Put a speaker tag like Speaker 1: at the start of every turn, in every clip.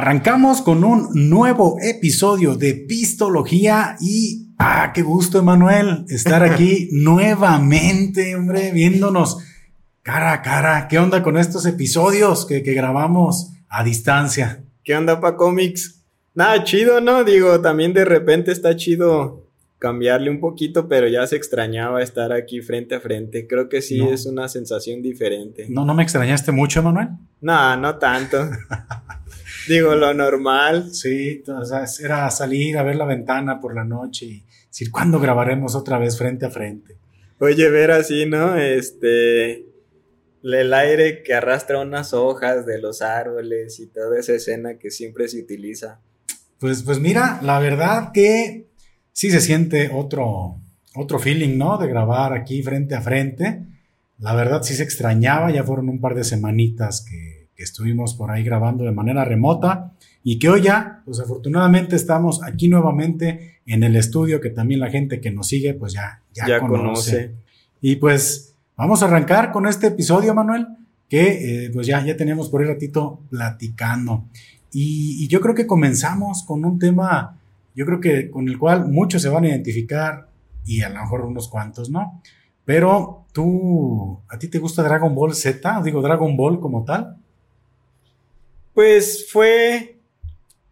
Speaker 1: Arrancamos con un nuevo episodio de Pistología y ah, qué gusto, Emanuel, estar aquí nuevamente, hombre, viéndonos cara a cara. ¿Qué onda con estos episodios que, que grabamos a distancia?
Speaker 2: ¿Qué onda, pa cómics? Nada, chido, ¿no? Digo, también de repente está chido cambiarle un poquito, pero ya se extrañaba estar aquí frente a frente. Creo que sí es una sensación diferente.
Speaker 1: ¿No, no me extrañaste mucho, Emanuel?
Speaker 2: No, no tanto. Digo, lo normal.
Speaker 1: Sí, o sea, era salir a ver la ventana por la noche y decir, ¿cuándo grabaremos otra vez frente a frente?
Speaker 2: Oye, ver así, ¿no? Este, el aire que arrastra unas hojas de los árboles y toda esa escena que siempre se utiliza.
Speaker 1: Pues, pues mira, la verdad que sí se siente otro, otro feeling, ¿no? De grabar aquí frente a frente. La verdad sí se extrañaba, ya fueron un par de semanitas que estuvimos por ahí grabando de manera remota y que hoy ya, pues afortunadamente estamos aquí nuevamente en el estudio que también la gente que nos sigue pues ya, ya, conoce. Y pues vamos a arrancar con este episodio, Manuel, que eh, pues ya, ya teníamos por ahí ratito platicando. Y, y, yo creo que comenzamos con un tema, yo creo que con el cual muchos se van a identificar y a lo mejor unos cuantos, ¿no? Pero tú, ¿a ti te gusta Dragon Ball Z? Digo, Dragon Ball como tal.
Speaker 2: Pues fue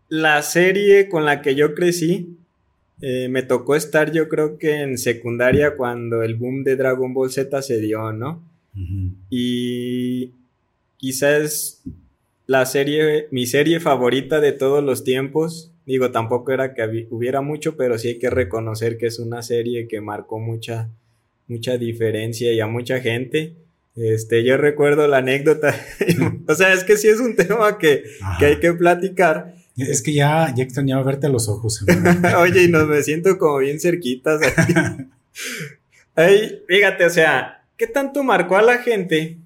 Speaker 2: la serie con la que yo crecí. Eh, me tocó estar yo creo que en secundaria cuando el boom de Dragon Ball Z se dio, ¿no? Y quizás la serie, mi serie favorita de todos los tiempos. Digo, tampoco era que hubiera mucho, pero sí hay que reconocer que es una serie que marcó mucha, mucha diferencia y a mucha gente. Este, yo recuerdo la anécdota. o sea, es que sí es un tema que, hay que platicar.
Speaker 1: Es que ya, ya extrañaba verte a los ojos.
Speaker 2: Oye, y nos me siento como bien cerquitas. Ay, fíjate, o sea, ¿qué tanto marcó a la gente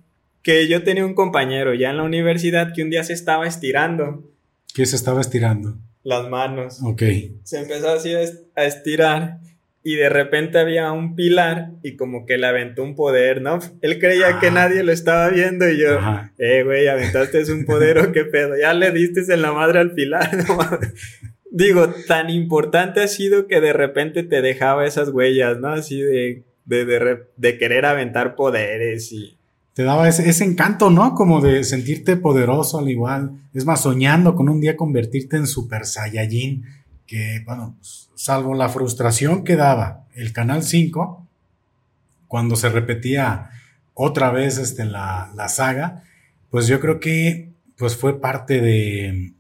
Speaker 2: que yo tenía un compañero ya en la universidad que un día se estaba estirando?
Speaker 1: ¿Qué se estaba estirando?
Speaker 2: Las manos.
Speaker 1: Ok.
Speaker 2: Se empezó así a estirar y de repente había un pilar y como que le aventó un poder, ¿no? Él creía que nadie lo estaba viendo y yo, eh, güey, aventaste un poder o qué pedo, ya le diste en la madre al pilar, Digo, tan importante ha sido que de repente te dejaba esas huellas, ¿no? Así de, de, de, querer aventar poderes y...
Speaker 1: Te daba ese, ese, encanto, ¿no? Como de sentirte poderoso al igual. Es más, soñando con un día convertirte en Super Saiyajin que, bueno, pues, salvo la frustración que daba el Canal 5, cuando se repetía otra vez este, la, la saga, pues yo creo que pues fue parte de,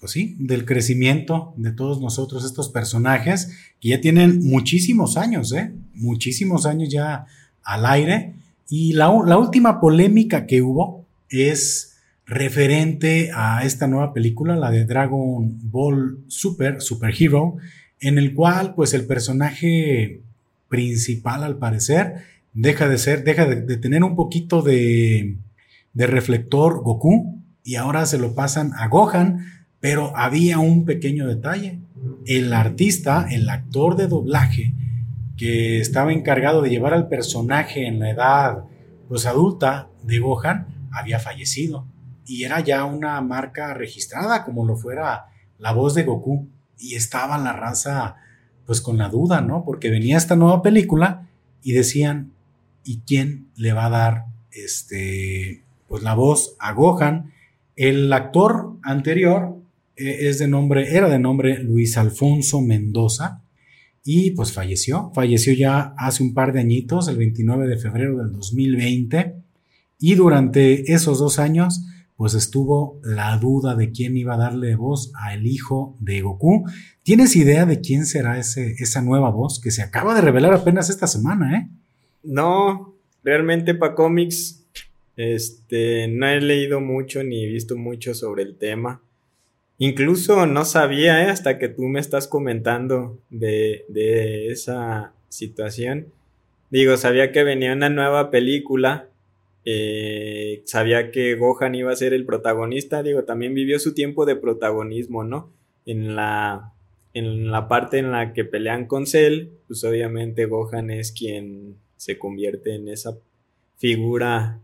Speaker 1: pues sí, del crecimiento de todos nosotros, estos personajes que ya tienen muchísimos años, ¿eh? Muchísimos años ya al aire. Y la, la última polémica que hubo es referente a esta nueva película, la de Dragon Ball Super, Super Hero, en el cual pues el personaje principal al parecer deja de ser, deja de, tener un poquito de, de reflector Goku y ahora se lo pasan a Gohan, pero había un pequeño detalle. El artista, el actor de doblaje que estaba encargado de llevar al personaje en la edad pues adulta de Gohan había fallecido y era ya una marca registrada como lo fuera la voz de Goku y estaba la raza pues con la duda, ¿no? Porque venía esta nueva película y decían, ¿y quién le va a dar este pues la voz a Gohan? El actor anterior eh, es de nombre era de nombre Luis Alfonso Mendoza y pues falleció, falleció ya hace un par de añitos, el 29 de febrero del 2020 y durante esos dos años pues estuvo la duda de quién iba a darle voz al hijo de Goku. ¿Tienes idea de quién será ese, esa nueva voz que se acaba de revelar apenas esta semana, eh?
Speaker 2: No, realmente para cómics, este, no he leído mucho ni visto mucho sobre el tema. Incluso no sabía, ¿eh? hasta que tú me estás comentando de, de esa situación. Digo, sabía que venía una nueva película eh, sabía que Gohan iba a ser el protagonista, digo, también vivió su tiempo de protagonismo, ¿no? En la, en la parte en la que pelean con Cell, pues obviamente Gohan es quien se convierte en esa figura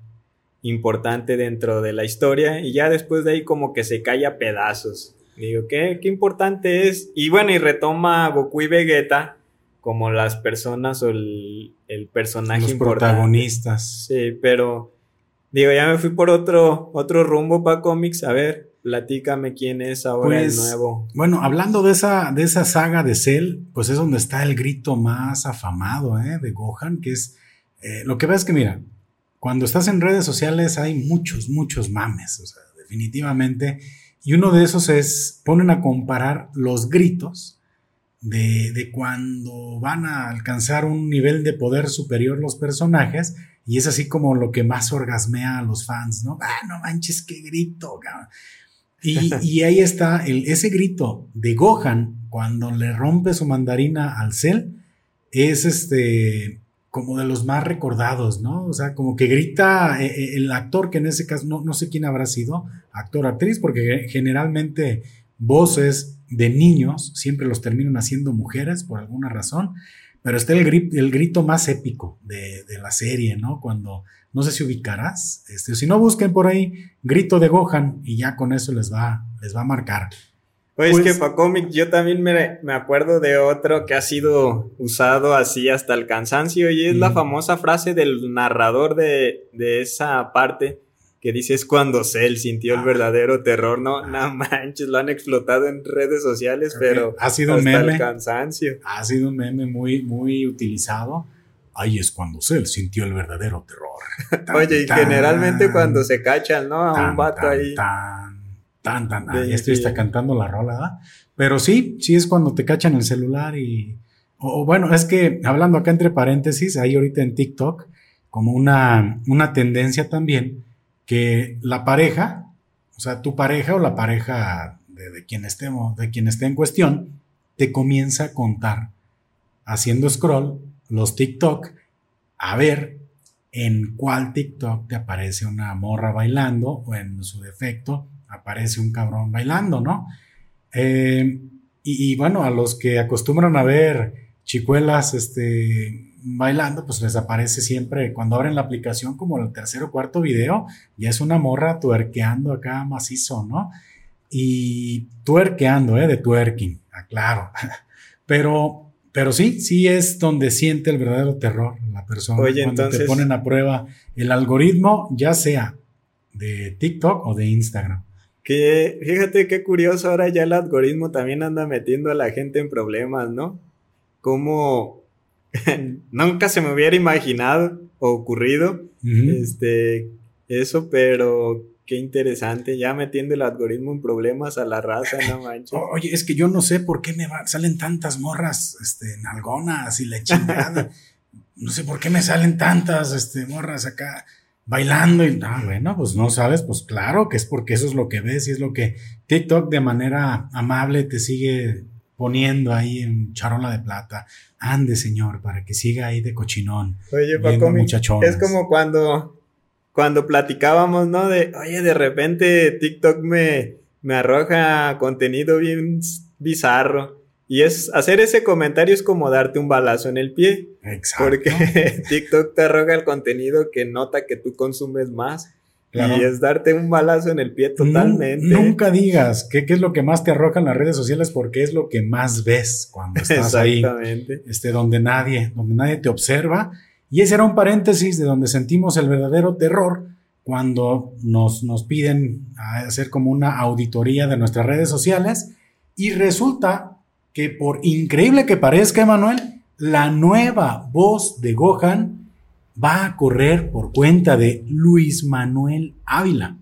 Speaker 2: importante dentro de la historia y ya después de ahí como que se cae a pedazos. Digo, ¿qué, qué importante es? Y bueno, y retoma Goku y Vegeta como las personas o el, el personaje
Speaker 1: Los protagonistas.
Speaker 2: Sí, pero digo, ya me fui por otro, otro rumbo para cómics. A ver, platícame quién es ahora el
Speaker 1: Pues,
Speaker 2: nuevo.
Speaker 1: Bueno, hablando de esa, de esa saga de Cell, pues es donde está el grito más afamado ¿eh? de Gohan, que es, eh, lo que ves que mira, cuando estás en redes sociales hay muchos, muchos mames, o sea, definitivamente, y uno de esos es, ponen a comparar los gritos de, de cuando van a alcanzar un nivel de poder superior los personajes, y es así como lo que más orgasmea a los fans, ¿no? Ah, no manches, qué grito. Y, y ahí está el, ese grito de Gohan cuando le rompe su mandarina al Cell. Es este como de los más recordados, ¿no? O sea, como que grita eh, eh, el actor, que en ese caso no, no sé quién habrá sido, actor, actriz, porque generalmente voces de niños siempre los terminan haciendo mujeres por alguna razón, pero está el, gri- el grito más épico de, de la serie, ¿no? Cuando, no sé si ubicarás, este, si no busquen por ahí, grito de Gohan y ya con eso les va, les va a marcar. Pues-
Speaker 2: es que para cómic yo también me, me acuerdo de otro que ha sido usado así hasta el cansancio y es la famosa frase del narrador de, de esa parte que dice es cuando Cell sintió el
Speaker 1: Ah.
Speaker 2: verdadero terror, no, no manches, lo han explotado en redes sociales, pero
Speaker 1: ha sido un meme.
Speaker 2: el cansancio.
Speaker 1: Ha sido un meme muy, muy utilizado. Ahí es cuando Cell sintió el verdadero terror. Tan,
Speaker 2: Oye, y
Speaker 1: tan,
Speaker 2: generalmente cuando se cachan, ¿no? A
Speaker 1: tan,
Speaker 2: un vato
Speaker 1: tan,
Speaker 2: ahí.
Speaker 1: Tan, tan, tan. Ah, ya estoy hasta
Speaker 2: de-
Speaker 1: cantando la rola, ¿verdad? Pero sí, sí es cuando te cachan el celular y. O, o bueno, es que hablando acá entre paréntesis, hay ahorita en TikTok como una, una tendencia también que la pareja, o sea, tu pareja o la pareja de, quien estemos, de quien esté en cuestión, te comienza a contar haciendo scroll los TikTok a ver en cuál TikTok te aparece una morra bailando o en su defecto aparece un cabrón bailando, ¿no? Eh, y, y bueno, a los que acostumbran a ver chicuelas este, bailando, pues les aparece siempre, cuando abren la aplicación, como el tercer o cuarto video, ya es una morra tuerqueando acá macizo, ¿no? Y tuerqueando, ¿eh? De twerking, aclaro. Pero, pero sí, sí es donde siente el verdadero terror la persona.
Speaker 2: Oye,
Speaker 1: cuando te ponen a prueba el algoritmo, ya sea de TikTok o de Instagram.
Speaker 2: Que fíjate qué curioso, ahora ya el algoritmo también anda metiendo a la gente en problemas, ¿no? Como nunca se me hubiera imaginado o ocurrido este eso, pero qué interesante, ya metiendo el algoritmo en problemas a la raza, no manches.
Speaker 1: Oye, es que yo no sé por qué me va- salen tantas morras, este, nalgonas y la chingada. no sé por qué me salen tantas, este, morras acá bailando y, ah, bueno, pues no sabes, pues claro que es porque eso es lo que ves y es lo que TikTok de manera amable te sigue poniendo ahí en charola de plata. Ande, señor, para que siga ahí de cochinón.
Speaker 2: Oye, Paco, es como cuando, cuando platicábamos, ¿no? De, oye, de repente TikTok me, me arroja contenido bien bizarro. Y es hacer ese comentario es como darte un balazo en el pie.
Speaker 1: Exacto.
Speaker 2: Porque TikTok te arroja el contenido que nota que tú consumes más.
Speaker 1: Claro.
Speaker 2: Y es darte un balazo en el pie totalmente.
Speaker 1: Nunca digas qué, es lo que más te arroja en las redes sociales porque es lo que más ves cuando estás ahí.
Speaker 2: Exactamente.
Speaker 1: este, donde nadie, donde nadie te observa. Y ese era un paréntesis de donde sentimos el verdadero terror cuando nos, nos piden hacer como una auditoría de nuestras redes sociales y resulta que por increíble que parezca, Emanuel, la nueva voz de Gohan va a correr por cuenta de Luis Manuel Ávila.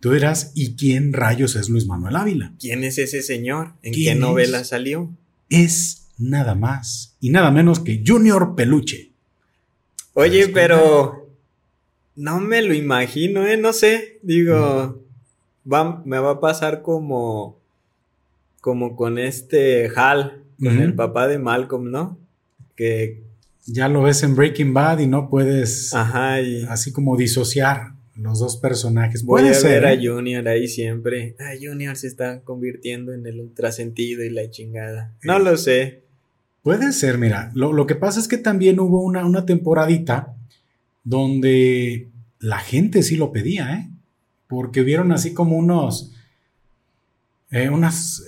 Speaker 1: Tú dirás, ¿y quién rayos es Luis Manuel Ávila?
Speaker 2: ¿Quién es ese señor? ¿En qué
Speaker 1: ¿Quién
Speaker 2: novela
Speaker 1: es?
Speaker 2: salió?
Speaker 1: Es nada más y nada menos que Junior Peluche.
Speaker 2: Oye,
Speaker 1: ¿Sabes
Speaker 2: pero no me lo imagino, ¿eh? No sé, digo, va, me va a pasar como, como con este Hal, con el papá de Malcolm, ¿no? Que,
Speaker 1: Ya lo ves en Breaking Bad y no puedes
Speaker 2: ajá, y
Speaker 1: así como disociar los dos personajes.
Speaker 2: voy
Speaker 1: Puede
Speaker 2: a
Speaker 1: ser.
Speaker 2: ver a
Speaker 1: ¿eh?
Speaker 2: Junior ahí siempre. Ah, Junior se está convirtiendo en el ultrasentido y la chingada. No
Speaker 1: Eh.
Speaker 2: lo sé.
Speaker 1: Puede ser, mira. Lo, lo que pasa es que también hubo una, una temporadita donde la gente sí lo pedía, ¿eh? Porque vieron así como unos, eh, unas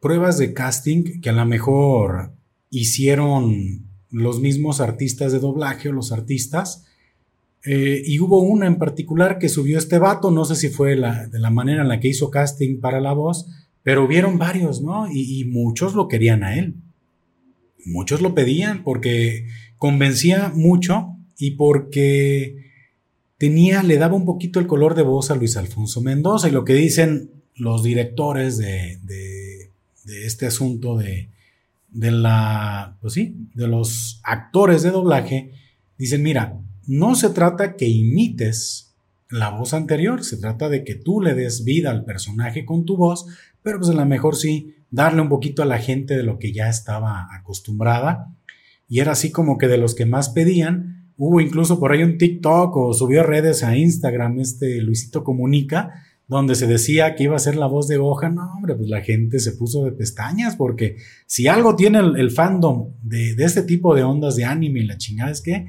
Speaker 1: pruebas de casting que a lo mejor hicieron los mismos artistas de doblaje o los artistas. Eh, y hubo una en particular que subió este vato, no sé si fue de la manera en la que hizo casting para la voz, pero vieron varios, ¿no? y muchos lo querían a él. Muchos lo pedían porque convencía mucho y porque tenía, le daba un poquito el color de voz a Luis Alfonso Mendoza y lo que dicen los directores de, de, este asunto de, de la, pues sí, de los actores de doblaje, dicen, mira, no se trata que imites la voz anterior, se trata de que tú le des vida al personaje con tu voz, pero pues a lo mejor sí darle un poquito a la gente de lo que ya estaba acostumbrada y era así como que de los que más pedían. Hubo incluso por ahí un TikTok o subió redes a Instagram este Luisito Comunica, donde se decía que iba a ser la voz de hoja. No, hombre, pues la gente se puso de pestañas porque si algo tiene el, fandom de, de, este tipo de ondas de anime y la chingada es que,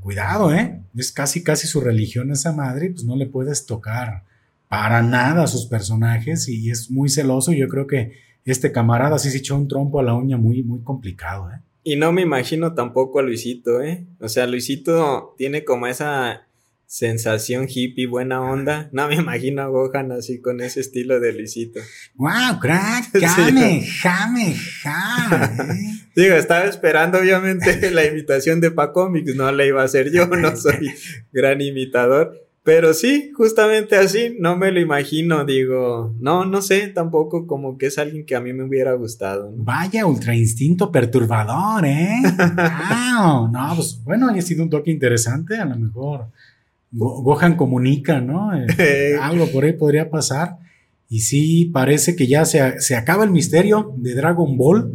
Speaker 1: cuidado, ¿eh? Es casi, casi su religión esa madre, pues no le puedes tocar para nada a sus personajes y es muy celoso. Yo creo que este camarada sí se echó un trompo a la uña muy, muy complicado, ¿eh?
Speaker 2: Y no me imagino tampoco a Luisito, ¿eh? O sea, Luisito tiene como esa sensación hippie, buena onda. No me imagino a Gohan así con ese estilo de Luisito.
Speaker 1: ¡Wow, crack! ¡Jame, jame, jame!
Speaker 2: Digo, estaba esperando obviamente la imitación de Pacomics, no la iba a hacer yo, no soy gran imitador. Pero sí, justamente así, no me lo imagino, digo, no, no sé, tampoco como que es alguien que a mí me hubiera gustado.
Speaker 1: Vaya, ultra instinto perturbador, ¿eh? wow, no, pues bueno, ha sido un toque interesante, a lo mejor Gohan comunica, ¿no? Eh, algo por ahí podría pasar. Y sí, parece que ya se, se acaba el misterio de Dragon Ball.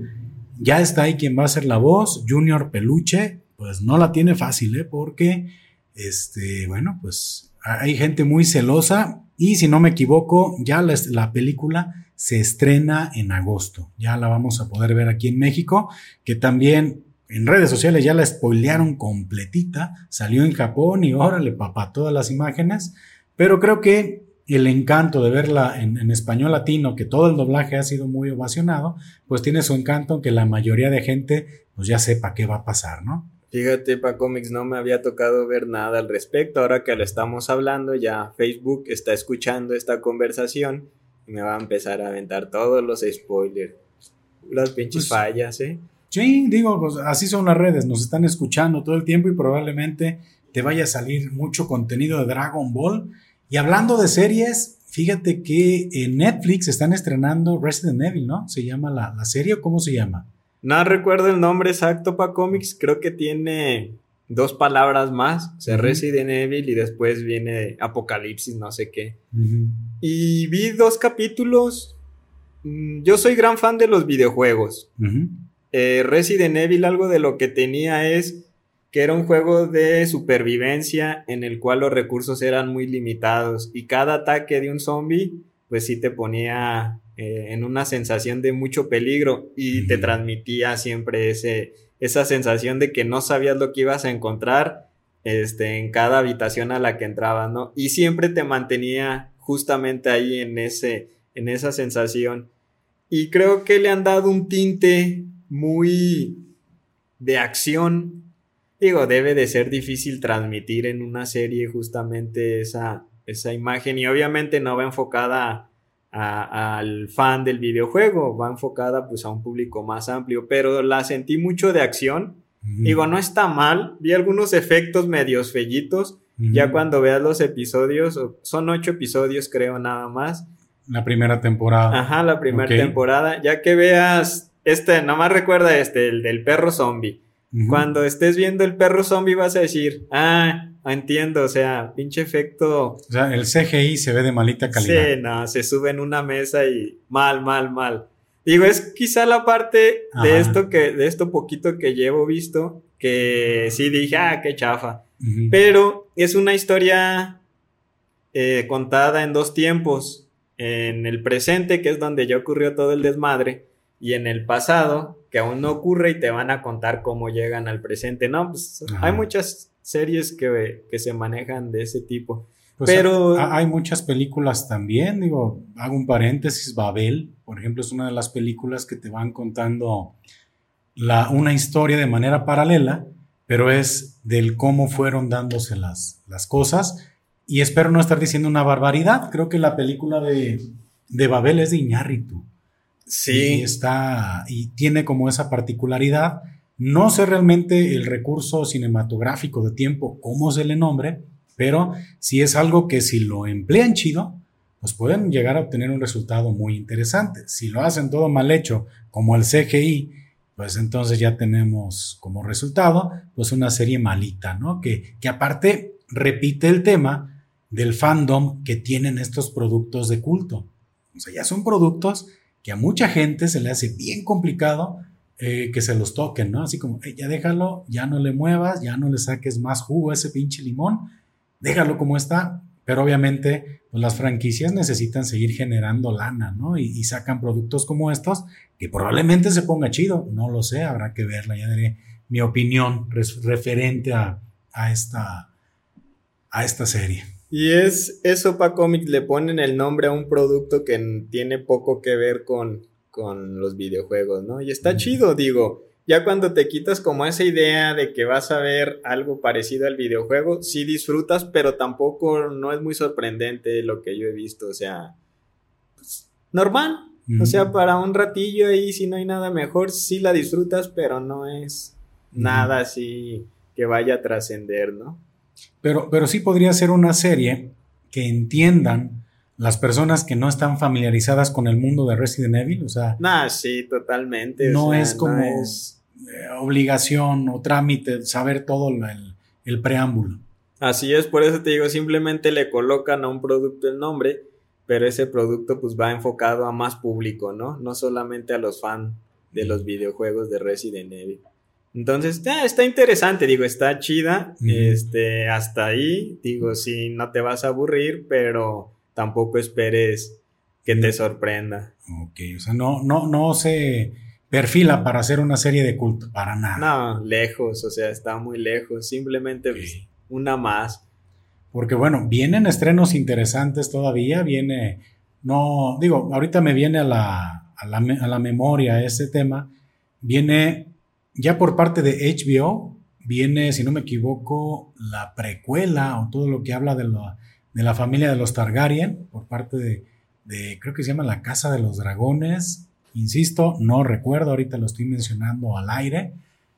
Speaker 1: Ya está ahí quien va a ser la voz, Junior Peluche, pues no la tiene fácil, ¿eh? Porque, este, bueno, pues hay gente muy celosa y si no me equivoco, ya la, película se estrena en agosto. Ya la vamos a poder ver aquí en México, que también en redes sociales ya la spoilearon completita. Salió en Japón y órale, papá, todas las imágenes. Pero creo que el encanto de verla en, en, español latino, que todo el doblaje ha sido muy ovacionado, pues tiene su encanto que la mayoría de gente pues ya sepa qué va a pasar, ¿no?
Speaker 2: Fíjate, para cómics no me había tocado ver nada al respecto. Ahora que lo estamos hablando, ya Facebook está escuchando esta conversación y me va a empezar a aventar todos los spoilers. Las pinches pues, fallas, ¿eh?
Speaker 1: Sí, digo, pues así son las redes, nos están escuchando todo el tiempo y probablemente te vaya a salir mucho contenido de Dragon Ball. Y hablando de series, fíjate que en Netflix están estrenando Resident Evil, ¿no? Se llama la, la serie o cómo se llama?
Speaker 2: No recuerdo el nombre exacto para cómics, creo que tiene dos palabras más, o sea, Resident Evil y después viene Apocalipsis, no sé qué. Y vi dos capítulos. Mm, yo soy gran fan de los videojuegos. Eh, Resident Evil, algo de lo que tenía es que era un juego de supervivencia en el cual los recursos eran muy limitados y cada ataque de un zombie, pues sí te ponía eh, en una sensación de mucho peligro y te transmitía siempre ese, esa sensación de que no sabías lo que ibas a encontrar este, en cada habitación a la que entrabas, ¿no? Y siempre te mantenía justamente ahí en, ese, en esa sensación. Y creo que le han dado un tinte muy de acción. Digo, debe de ser difícil transmitir en una serie justamente esa, esa imagen y obviamente no va enfocada al fan del videojuego, va enfocada pues a un público más amplio, pero la sentí mucho de acción. Digo, no está mal, vi algunos efectos medios fellitos, ya cuando veas los episodios, son ocho episodios creo nada más.
Speaker 1: La primera temporada.
Speaker 2: Ajá, la primera temporada, ya que veas, este, más recuerda este, el del perro zombie. Cuando estés viendo el perro zombie vas a decir, ah, entiendo, o sea, pinche efecto.
Speaker 1: O sea, el CGI se ve de malita calidad.
Speaker 2: Sí, no, se sube en una mesa y mal, mal, mal. Digo, es quizá la parte de esto que, de esto poquito que llevo visto, que sí dije, ah, qué chafa. Pero es una historia eh, contada en dos tiempos. En el presente, que es donde ya ocurrió todo el desmadre, y en el pasado, que aún no ocurre y te van a contar cómo llegan al presente. No, pues hay muchas series que, que se manejan de ese tipo.
Speaker 1: Pues Pero hay muchas películas también, digo, hago un paréntesis, Babel, por ejemplo, es una de las películas que te van contando la, una historia de manera paralela, pero es del cómo fueron dándose las, las cosas. Y espero no estar diciendo una barbaridad, creo que la película de, de Babel es de Iñárritu.
Speaker 2: Sí.
Speaker 1: Y está, y tiene como esa particularidad. No sé realmente el recurso cinematográfico de tiempo, cómo se le nombre, pero si es algo que si lo emplean chido, pues pueden llegar a obtener un resultado muy interesante. Si lo hacen todo mal hecho, como el CGI, pues entonces ya tenemos como resultado, pues una serie malita, ¿no? Que, que aparte repite el tema del fandom que tienen estos productos de culto. O sea, ya son productos que a mucha gente se le hace bien complicado eh, que se los toquen, ¿no? Así como, ya déjalo, ya no le muevas, ya no le saques más jugo a ese pinche limón, déjalo como está, pero obviamente pues las franquicias necesitan seguir generando lana, ¿no? Y, sacan productos como estos que probablemente se ponga chido, no lo sé, habrá que verla, ya daré mi opinión referente a, esta, a esta serie.
Speaker 2: Y es eso para Comics, le ponen el nombre a un producto que tiene poco que ver con, con los videojuegos, ¿no? Y está chido, digo ya cuando te quitas como esa idea de que vas a ver algo parecido al videojuego, sí disfrutas, pero tampoco no es muy sorprendente lo que yo he visto, o sea, pues, normal, o sea, para un ratillo ahí si no hay nada mejor, sí la disfrutas, pero no es nada así que vaya a trascender, ¿no?
Speaker 1: Pero, pero sí podría ser una serie que entiendan las personas que no están familiarizadas con el mundo de Resident Evil, o sea...
Speaker 2: Nah, sí, totalmente.
Speaker 1: No es como eh, obligación o trámite saber todo el, preámbulo.
Speaker 2: Así es, por eso te digo, simplemente le colocan a un producto el nombre, pero ese producto pues va enfocado a más público, ¿no? No solamente a los fans de los videojuegos de Resident Evil. Entonces, está interesante, digo, está chida, este, hasta ahí, digo, sí, no te vas a aburrir, pero tampoco esperes que te sorprenda.
Speaker 1: Ok, o sea, no, no, no se perfila para hacer una serie de culto, para nada.
Speaker 2: No, lejos, o sea, está muy lejos, simplemente pues, una más.
Speaker 1: Porque bueno, vienen estrenos interesantes todavía, viene, no, digo, ahorita me viene a la, a la, a la memoria ese tema, viene ya por parte de HBO, viene, si no me equivoco, la precuela o todo lo que habla de la de la familia de los Targaryen, por parte de, creo que se llama La Casa de los Dragones. Insisto, no recuerdo, ahorita lo estoy mencionando al aire,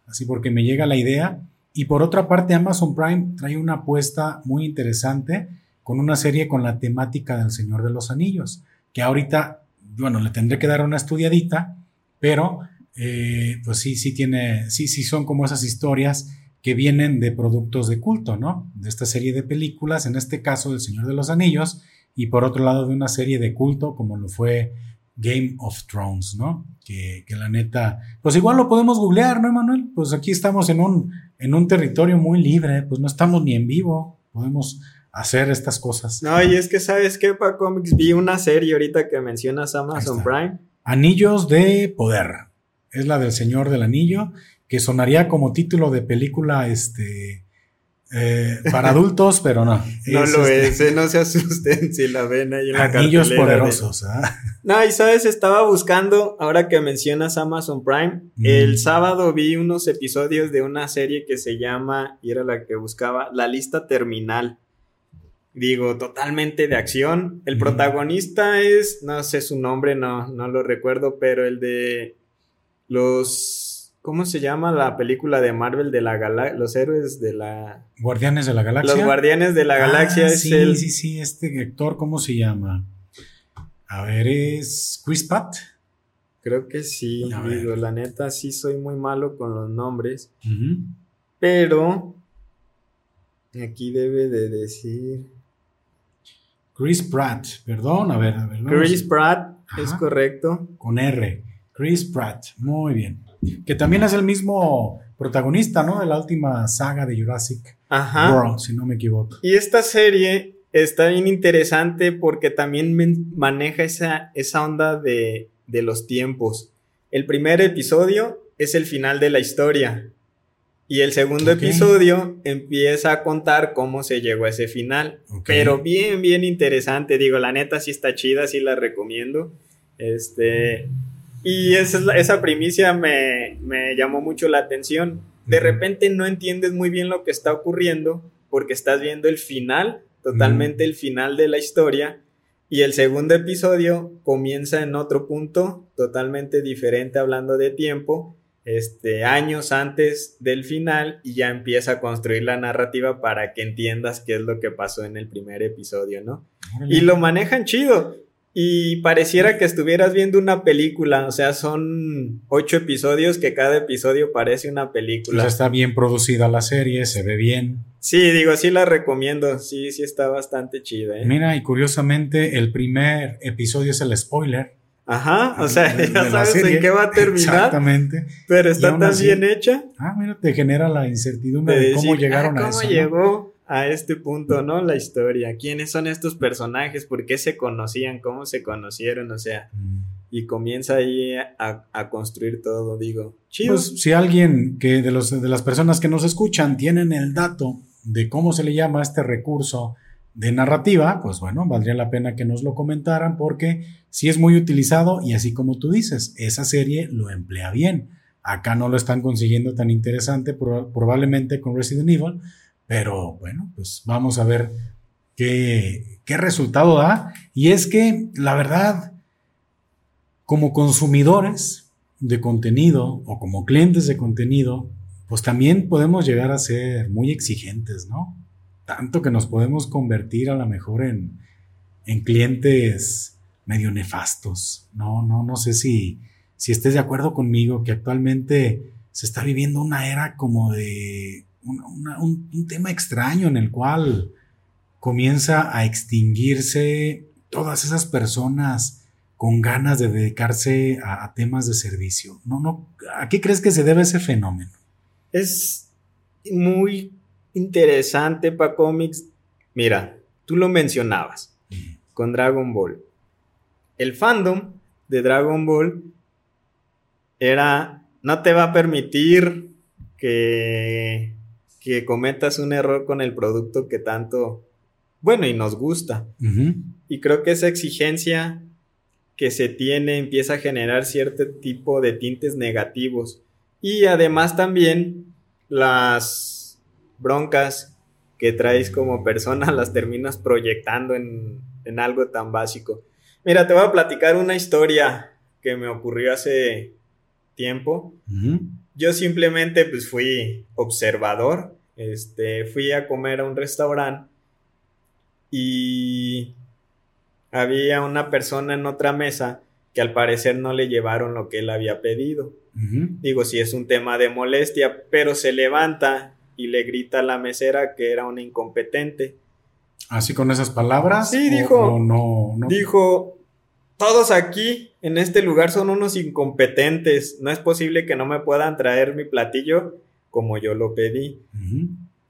Speaker 1: así porque me llega la idea. Y por otra parte, Amazon Prime trae una apuesta muy interesante con una serie con la temática del Señor de los Anillos, que ahorita, bueno, le tendré que dar una estudiadita, pero eh, pues sí, sí tiene, sí, sí son como esas historias que vienen de productos de culto, ¿no? De esta serie de películas, en este caso del Señor de los Anillos, y por otro lado de una serie de culto como lo fue Game of Thrones, ¿no? Que, la neta, pues igual lo podemos googlear, ¿no, Emanuel? Pues aquí estamos en un, en un territorio muy libre, pues no estamos ni en vivo, podemos hacer estas cosas.
Speaker 2: No, y es que sabes que para Comics vi una serie ahorita que mencionas Amazon Prime.
Speaker 1: Anillos de Poder. Es la del Señor del Anillo que sonaría como título de película este, eh, para adultos, pero no.
Speaker 2: No lo este es, eh, no se asusten si la ven ahí en la
Speaker 1: Anillos poderosos, ¿ah?
Speaker 2: No, y sabes, estaba buscando, ahora que mencionas Amazon Prime, mm. el sábado vi unos episodios de una serie que se llama, y era la que buscaba, La Lista Terminal. Digo, totalmente de acción. El mm. protagonista es, no sé su nombre, no, no lo recuerdo, pero el de los ¿Cómo se llama la película de Marvel de la galaxia? Los héroes de la.
Speaker 1: Guardianes de la Galaxia.
Speaker 2: Los Guardianes de la Galaxia
Speaker 1: ah, es sí, el. Sí, sí, este actor, ¿cómo se llama? A ver, es. Chris Pratt.
Speaker 2: Creo que sí, digo, la neta sí soy muy malo con los nombres. Pero. Aquí debe de decir.
Speaker 1: Chris Pratt, perdón, a ver, a ver.
Speaker 2: Chris Pratt, es correcto.
Speaker 1: Con R. Chris Pratt, muy bien que también es el mismo protagonista, ¿no? De la última saga de Jurassic World, si no me equivoco.
Speaker 2: Y esta serie está bien interesante porque también maneja esa, esa onda de, de los tiempos. El primer episodio es el final de la historia. Y el segundo episodio empieza a contar cómo se llegó a ese final. Pero bien, bien interesante. Digo, la neta sí está chida, sí la recomiendo. Este. Y esa, esa primicia me, me llamó mucho la atención. De repente no entiendes muy bien lo que está ocurriendo porque estás viendo el final, totalmente el final de la historia. Y el segundo episodio comienza en otro punto, totalmente diferente, hablando de tiempo este, años antes del final y ya empieza a construir la narrativa para que entiendas qué es lo que pasó en el primer episodio, ¿no? Y lo manejan chido. Y pareciera que estuvieras viendo una película, o sea, son ocho episodios que cada episodio parece una película.
Speaker 1: Pues está bien producida la serie, se ve bien.
Speaker 2: Sí, digo, sí la recomiendo, sí, sí está bastante chida. ¿eh?
Speaker 1: Mira, y curiosamente el primer episodio es el spoiler.
Speaker 2: Ajá, o sea, ya sabes en qué va a terminar. Exactamente. Pero está tan bien hecha.
Speaker 1: Ah, mira, te genera la incertidumbre de, cómo llegaron
Speaker 2: a
Speaker 1: eso.
Speaker 2: ¿Cómo llegó a este punto, no? La historia. ¿Quiénes son estos personajes? ¿Por qué se conocían? ¿Cómo se conocieron? O sea, mm. y comienza ahí a, construir todo, digo. Chido. Pues
Speaker 1: si alguien que de, los, de las personas que nos escuchan tienen el dato de cómo se le llama este recurso de narrativa, pues bueno, valdría la pena que nos lo comentaran porque sí es muy utilizado y así como tú dices, esa serie lo emplea bien. Acá no lo están consiguiendo tan interesante probablemente con Resident Evil, pero bueno, pues vamos a ver qué, qué resultado da. Y es que la verdad, como consumidores de contenido o como clientes de contenido, pues también podemos llegar a ser muy exigentes, ¿no? tanto que nos podemos convertir a lo mejor en, en clientes medio nefastos. No, no, no sé si, si estés de acuerdo conmigo que actualmente se está viviendo una era como de un, tema extraño en el cual comienza a extinguirse todas esas personas con ganas de dedicarse a, a, temas de servicio. No, no, ¿a qué crees que se debe ese fenómeno?
Speaker 2: Es muy interesante para cómics. Mira, tú lo mencionabas con Dragon Ball. El fandom de Dragon Ball era, no te va a permitir que, que cometas un error con el producto que tanto, bueno, y nos gusta. Y creo que esa exigencia que se tiene empieza a generar cierto tipo de tintes negativos. Y además también las broncas que traes como persona las terminas proyectando en, algo tan básico. Mira, te voy a platicar una historia que me ocurrió hace tiempo. Yo simplemente pues fui observador, este, fui a comer a un restaurante y había una persona en otra mesa que al parecer no le llevaron lo que él había pedido. Digo, si es un tema de molestia, pero se levanta y le grita a la mesera que era una incompetente.
Speaker 1: ¿Así con esas palabras?
Speaker 2: Sí, dijo. no, Dijo, todos aquí en este lugar son unos incompetentes. No es posible que no me puedan traer mi platillo como yo lo pedí.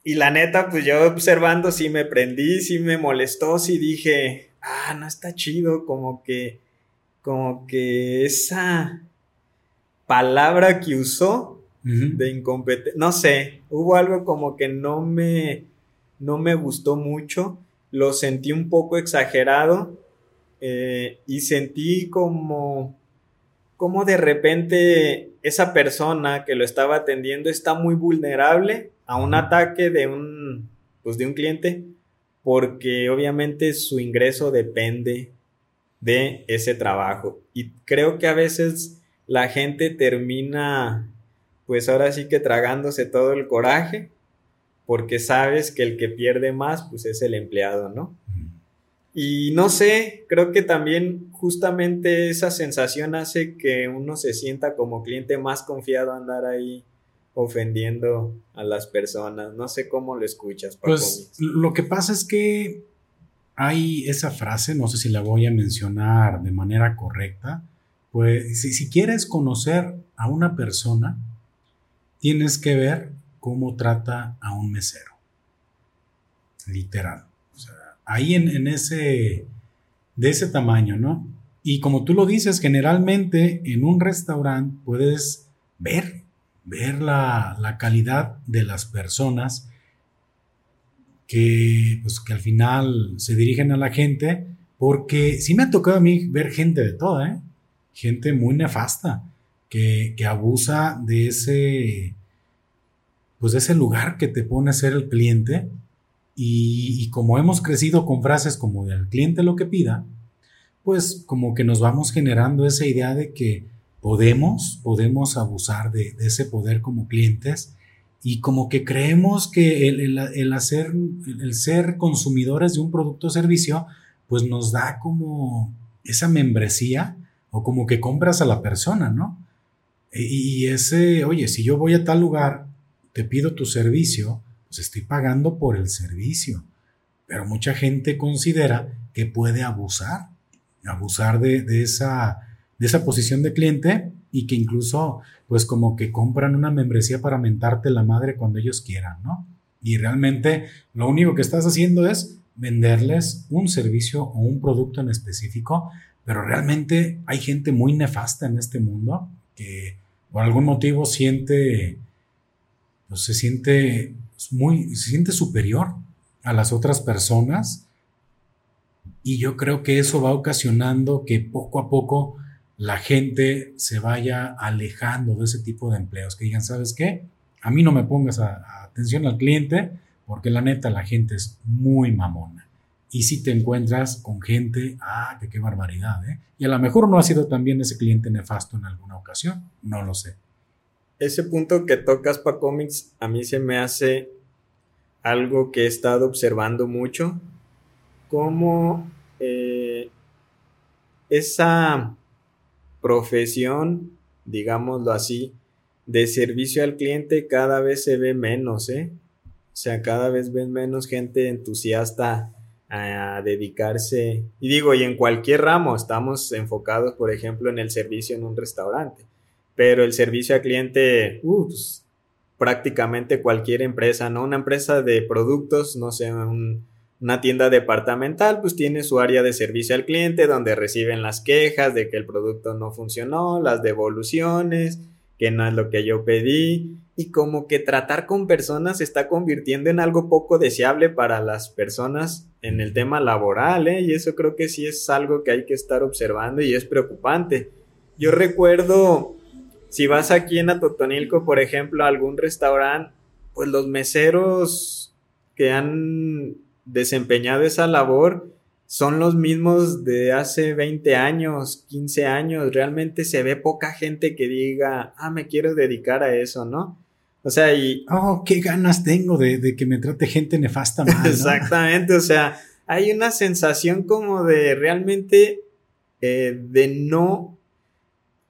Speaker 2: Y la neta, pues yo observando, sí me prendí, sí me molestó, sí dije, ah, no está chido, como que, como que esa palabra que usó de incompetente. No sé, hubo algo como que no me, no me gustó mucho, lo sentí un poco exagerado eh, y sentí como, como de repente esa persona que lo estaba atendiendo está muy vulnerable a un ataque de un, pues de un cliente porque obviamente su ingreso depende de ese trabajo y creo que a veces la gente termina pues ahora sí que tragándose todo el coraje, porque sabes que el que pierde más, pues es el empleado, ¿no? Y no sé, creo que también justamente esa sensación hace que uno se sienta como cliente más confiado a andar ahí ofendiendo a las personas. No sé cómo lo escuchas.
Speaker 1: Pues lo que pasa es que hay esa frase, no sé si la voy a mencionar de manera correcta, pues si, si quieres conocer a una persona, tienes que ver cómo trata a un mesero. Literal. Ahí en, ese, de ese tamaño, ¿no? Y como tú lo dices, generalmente en un restaurante puedes ver ver la, la calidad de las personas que, pues, que al final se dirigen a la gente, porque sí me ha tocado a mí ver gente de toda, ¿eh? gente muy nefasta, que, que abusa de ese, pues de ese lugar que te pone a ser el cliente. Y, como hemos crecido con frases como del cliente lo que pida, pues como que nos vamos generando esa idea de que podemos, podemos abusar de, ese poder como clientes y como que creemos que el, hacer, el ser consumidores de un producto o servicio, pues nos da como esa membresía o como que compras a la persona, ¿no? Y, ese, oye, si yo voy a tal lugar, te pido tu servicio, pues estoy pagando por el servicio. Pero mucha gente considera que puede abusar, abusar de, esa, de esa posición de cliente y que incluso pues como que compran una membresía para mentarte la madre cuando ellos quieran, ¿no? Y realmente lo único que estás haciendo es venderles un servicio o un producto en específico, pero realmente hay gente muy nefasta en este mundo que por algún motivo siente, pues se siente muy, se siente superior a las otras personas y yo creo que eso va ocasionando que poco a poco la gente se vaya alejando de ese tipo de empleos, que digan, ¿sabes qué? A mí no me pongas atención al cliente, porque la neta la gente es muy mamona. Y si te encuentras con gente, ah, que qué barbaridad, ¿eh? Y a lo mejor no ha sido también ese cliente nefasto en alguna ocasión, no lo sé.
Speaker 2: Ese punto que tocas para cómics a mí se me hace algo que he estado observando mucho, como eh, esa profesión, digámoslo así, de servicio al cliente cada vez se ve menos, ¿eh? O sea, cada vez ven menos gente entusiasta a dedicarse, y digo, y en cualquier ramo, estamos enfocados, por ejemplo, en el servicio en un restaurante, pero el servicio al cliente, uh, pues, prácticamente cualquier empresa, ¿no? Una empresa de productos, no sé, un, una tienda departamental pues tiene su área de servicio al cliente donde reciben las quejas de que el producto no funcionó, las devoluciones, que no es lo que yo pedí y como que tratar con personas se está convirtiendo en algo poco deseable para las personas en el tema laboral, ¿eh? y eso creo que sí es algo que hay que estar observando y es preocupante. Yo recuerdo, si vas aquí en Atotonilco, por ejemplo, a algún restaurante, pues los meseros que han desempeñado esa labor son los mismos de hace 20 años, 15 años. Realmente se ve poca gente que diga, ah, me quiero dedicar a eso, ¿no? O sea, y...
Speaker 1: Oh, qué ganas tengo de, que me trate gente nefasta mal.
Speaker 2: Exactamente, o sea, hay una sensación como de realmente eh, de no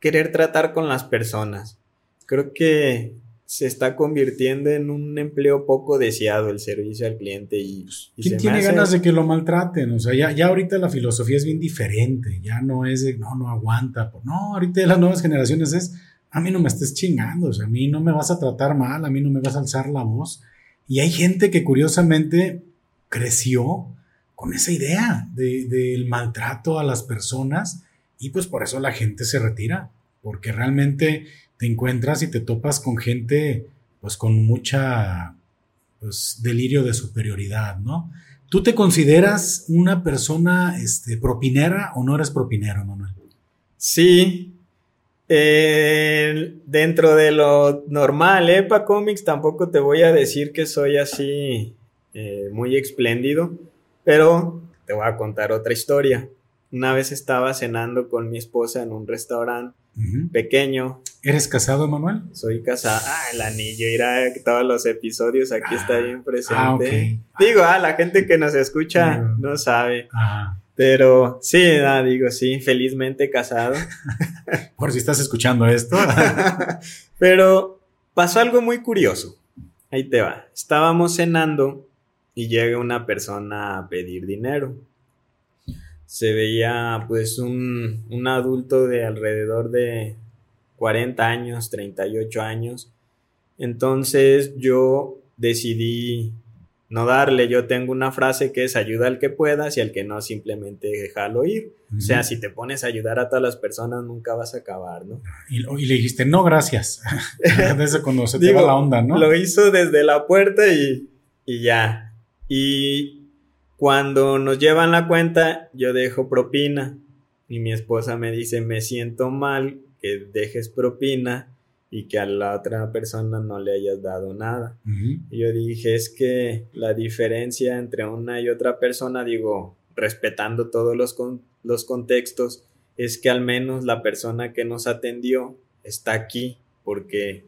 Speaker 2: querer tratar con las personas. Creo que se está convirtiendo en un empleo poco deseado el servicio al cliente y,
Speaker 1: pues, ¿Quién tiene ganas de que lo maltraten? O sea, ya, ya ahorita la filosofía es bien diferente, ya no es de, no, no aguanta, no, ahorita de las nuevas generaciones es, a mí no me estés chingando, o sea, a mí no me vas a tratar mal, a mí no me vas a alzar la voz. Y hay gente que curiosamente creció con esa idea del maltrato a las personas y pues por eso la gente se retira, porque realmente te encuentras y te topas con gente pues con mucha pues, delirio de superioridad, ¿no? ¿Tú te consideras una persona este, propinera o no eres propinero, Manuel?
Speaker 2: Sí. dentro de lo normal, ¿eh? Para cómics tampoco te voy a decir que soy así eh, muy espléndido, pero te voy a contar otra historia. Una vez estaba cenando con mi esposa en un restaurante pequeño.
Speaker 1: ¿Eres casado, Manuel?
Speaker 2: Soy casado. Ah, el anillo, irá todos los episodios, aquí está bien presente. Ah, Digo, ah, la gente que nos escucha no sabe. Pero sí, digo, sí, felizmente casado.
Speaker 1: Por si estás escuchando esto.
Speaker 2: Pero pasó algo muy curioso. Ahí te va. Estábamos cenando y llega una persona a pedir dinero se veía pues un, un adulto de alrededor de 40 años, 38 años. Entonces yo decidí no darle. Yo tengo una frase que es ayuda al que puedas y al que no simplemente déjalo ir. O sea, si te pones a ayudar a todas las personas nunca vas a acabar, ¿no?
Speaker 1: Y, le dijiste, no, gracias. desde cuando se te va la onda, ¿no?
Speaker 2: Lo hizo desde la puerta y, y ya. Y cuando nos llevan la cuenta, yo dejo propina. Y mi esposa me dice, me siento mal que dejes propina y que a la otra persona no le hayas dado nada. Y yo dije, es que la diferencia entre una y otra persona, digo, respetando todos los, los contextos, es que al menos la persona que nos atendió está aquí porque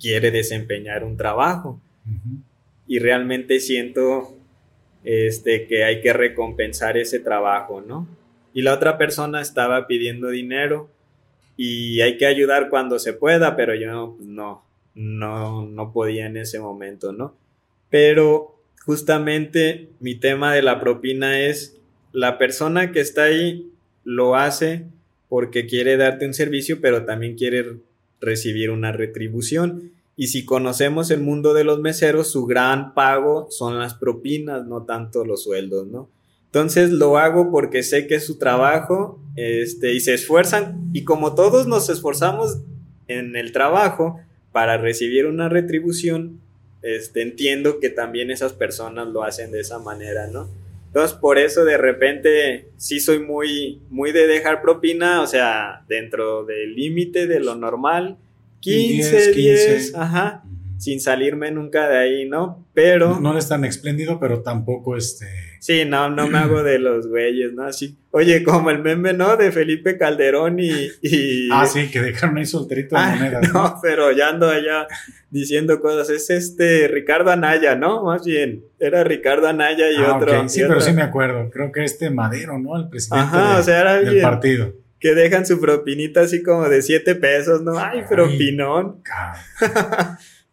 Speaker 2: quiere desempeñar un trabajo. Y realmente siento este, que hay que recompensar ese trabajo, ¿no? Y la otra persona estaba pidiendo dinero y hay que ayudar cuando se pueda, pero yo no, no, no podía en ese momento, ¿no? Pero justamente mi tema de la propina es la persona que está ahí lo hace porque quiere darte un servicio, pero también quiere recibir una retribución. Y si conocemos el mundo de los meseros, su gran pago son las propinas, no tanto los sueldos, ¿no? Entonces lo hago porque sé que es su trabajo este, y se esfuerzan y como todos nos esforzamos en el trabajo para recibir una retribución, este, entiendo que también esas personas lo hacen de esa manera, ¿no? Entonces por eso de repente sí soy muy, muy de dejar propina, o sea, dentro del límite de lo normal, 15, 10, ajá sin salirme nunca de ahí, ¿no? Pero...
Speaker 1: No, es tan espléndido, pero tampoco este...
Speaker 2: Sí, no, no me hago de los güeyes, ¿no? Así, oye, como el meme, ¿no? De Felipe Calderón y...
Speaker 1: ah, sí, que dejaron ahí solterito de ah, monedas.
Speaker 2: No, pero ya ando allá diciendo cosas. Es este Ricardo Anaya, ¿no? Más bien, era Ricardo Anaya y ah, otro.
Speaker 1: Sí, pero sí me acuerdo. Creo que este Madero, ¿no? El presidente
Speaker 2: Ajá, o sea, era
Speaker 1: del partido.
Speaker 2: Que dejan su propinita así como de siete pesos, ¿no? Ay, propinón.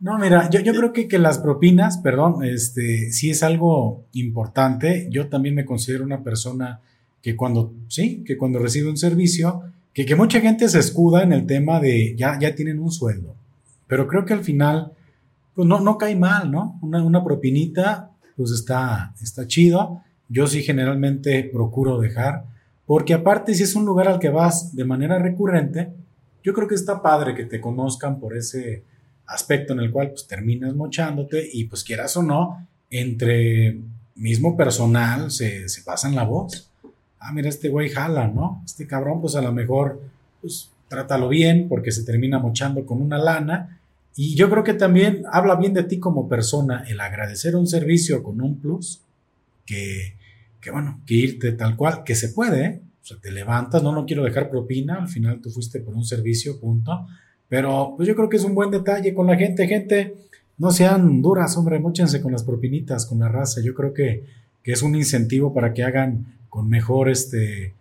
Speaker 1: No, mira, yo, yo creo que, que, las propinas, perdón, este, sí es algo importante. Yo también me considero una persona que cuando, sí, que cuando recibe un servicio, que, que mucha gente se escuda en el tema de ya, ya tienen un sueldo. Pero creo que al final, pues no, no cae mal, ¿no? Una, una propinita, pues está, está chido. Yo sí generalmente procuro dejar, porque aparte si es un lugar al que vas de manera recurrente, yo creo que está padre que te conozcan por ese aspecto en el cual pues terminas mochándote y pues quieras o no, entre mismo personal se, se pasan la voz. Ah, mira, este güey jala, ¿no? Este cabrón pues a lo mejor pues trátalo bien porque se termina mochando con una lana. Y yo creo que también habla bien de ti como persona el agradecer un servicio con un plus, que, que bueno, que irte tal cual, que se puede, ¿eh? O sea, te levantas, no, no quiero dejar propina, al final tú fuiste por un servicio, punto pero pues yo creo que es un buen detalle con la gente. Gente, no sean duras, hombre, mochense con las propinitas, con la raza. Yo creo que, que es un incentivo para que hagan con mejor este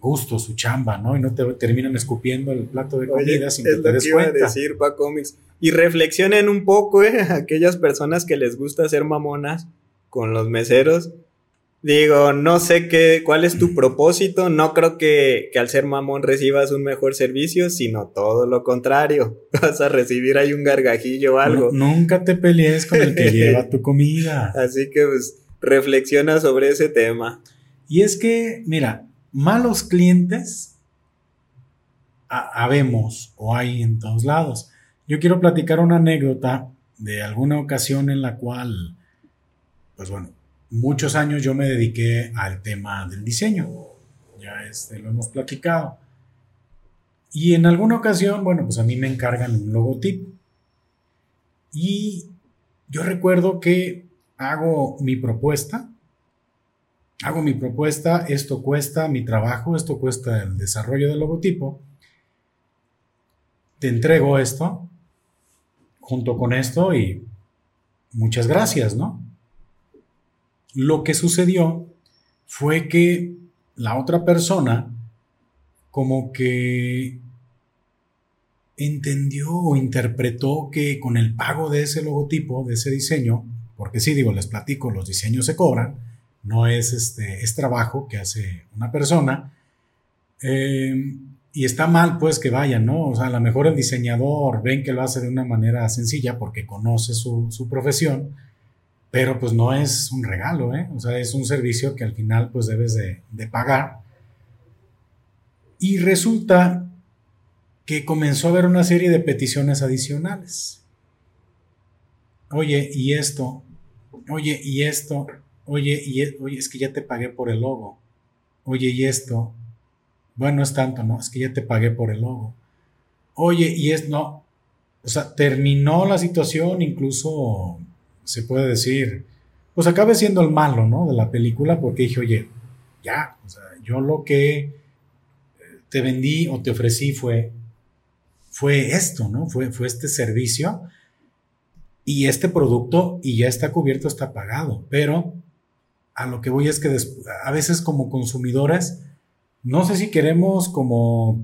Speaker 1: gusto su chamba, ¿no? Y no te terminan escupiendo el plato de comida sin que te des cuenta.
Speaker 2: decir, pa Comics. Y reflexionen un poco, ¿eh? Aquellas personas que les gusta ser mamonas con los meseros Digo, no sé qué, cuál es tu propósito. No creo que, al ser mamón recibas un mejor servicio, sino todo lo contrario. Vas a recibir ahí un gargajillo o algo.
Speaker 1: nunca te pelees con el que lleva tu comida.
Speaker 2: Así que pues reflexiona sobre ese tema.
Speaker 1: Y es que, mira, malos clientes habemos o hay en todos lados. Yo quiero platicar una anécdota de alguna ocasión en la cual, pues bueno, muchos años yo me dediqué al tema del diseño. Ya este, lo hemos platicado. Y en alguna ocasión, bueno, pues a mí me encargan un logotipo. Y yo recuerdo que hago mi propuesta. Hago mi propuesta, esto cuesta mi trabajo, esto cuesta el desarrollo del logotipo. Te entrego esto junto con esto y muchas gracias, ¿no? Lo que sucedió fue que la otra persona como que entendió o interpretó que con el pago de ese logotipo, de ese diseño, porque sí digo, les platico, los diseños se cobran, no es este, es trabajo que hace una persona, eh, y está mal pues que vayan, ¿no? O sea, a lo mejor el diseñador ven que lo hace de una manera sencilla porque conoce su, su profesión, pero pues no es un regalo, ¿eh? O sea, es un servicio que al final pues debes de, pagar. Y resulta que comenzó a haber una serie de peticiones adicionales. Oye, y esto, oye, y esto, oye, y e, oye, es que ya te pagué por el logo. Oye, y esto, bueno, es tanto, no, es que ya te pagué por el logo. Oye, y es no, o sea, terminó la situación, incluso se puede decir, pues acabe siendo el malo, ¿no? De la película, porque dije, oye, ya, o sea, yo lo que eh, te vendí o te ofrecí fue, fue esto, ¿no? Fue, fue este servicio y este producto y ya está cubierto, está pagado, pero a lo que voy es que a veces como consumidores, no sé si queremos como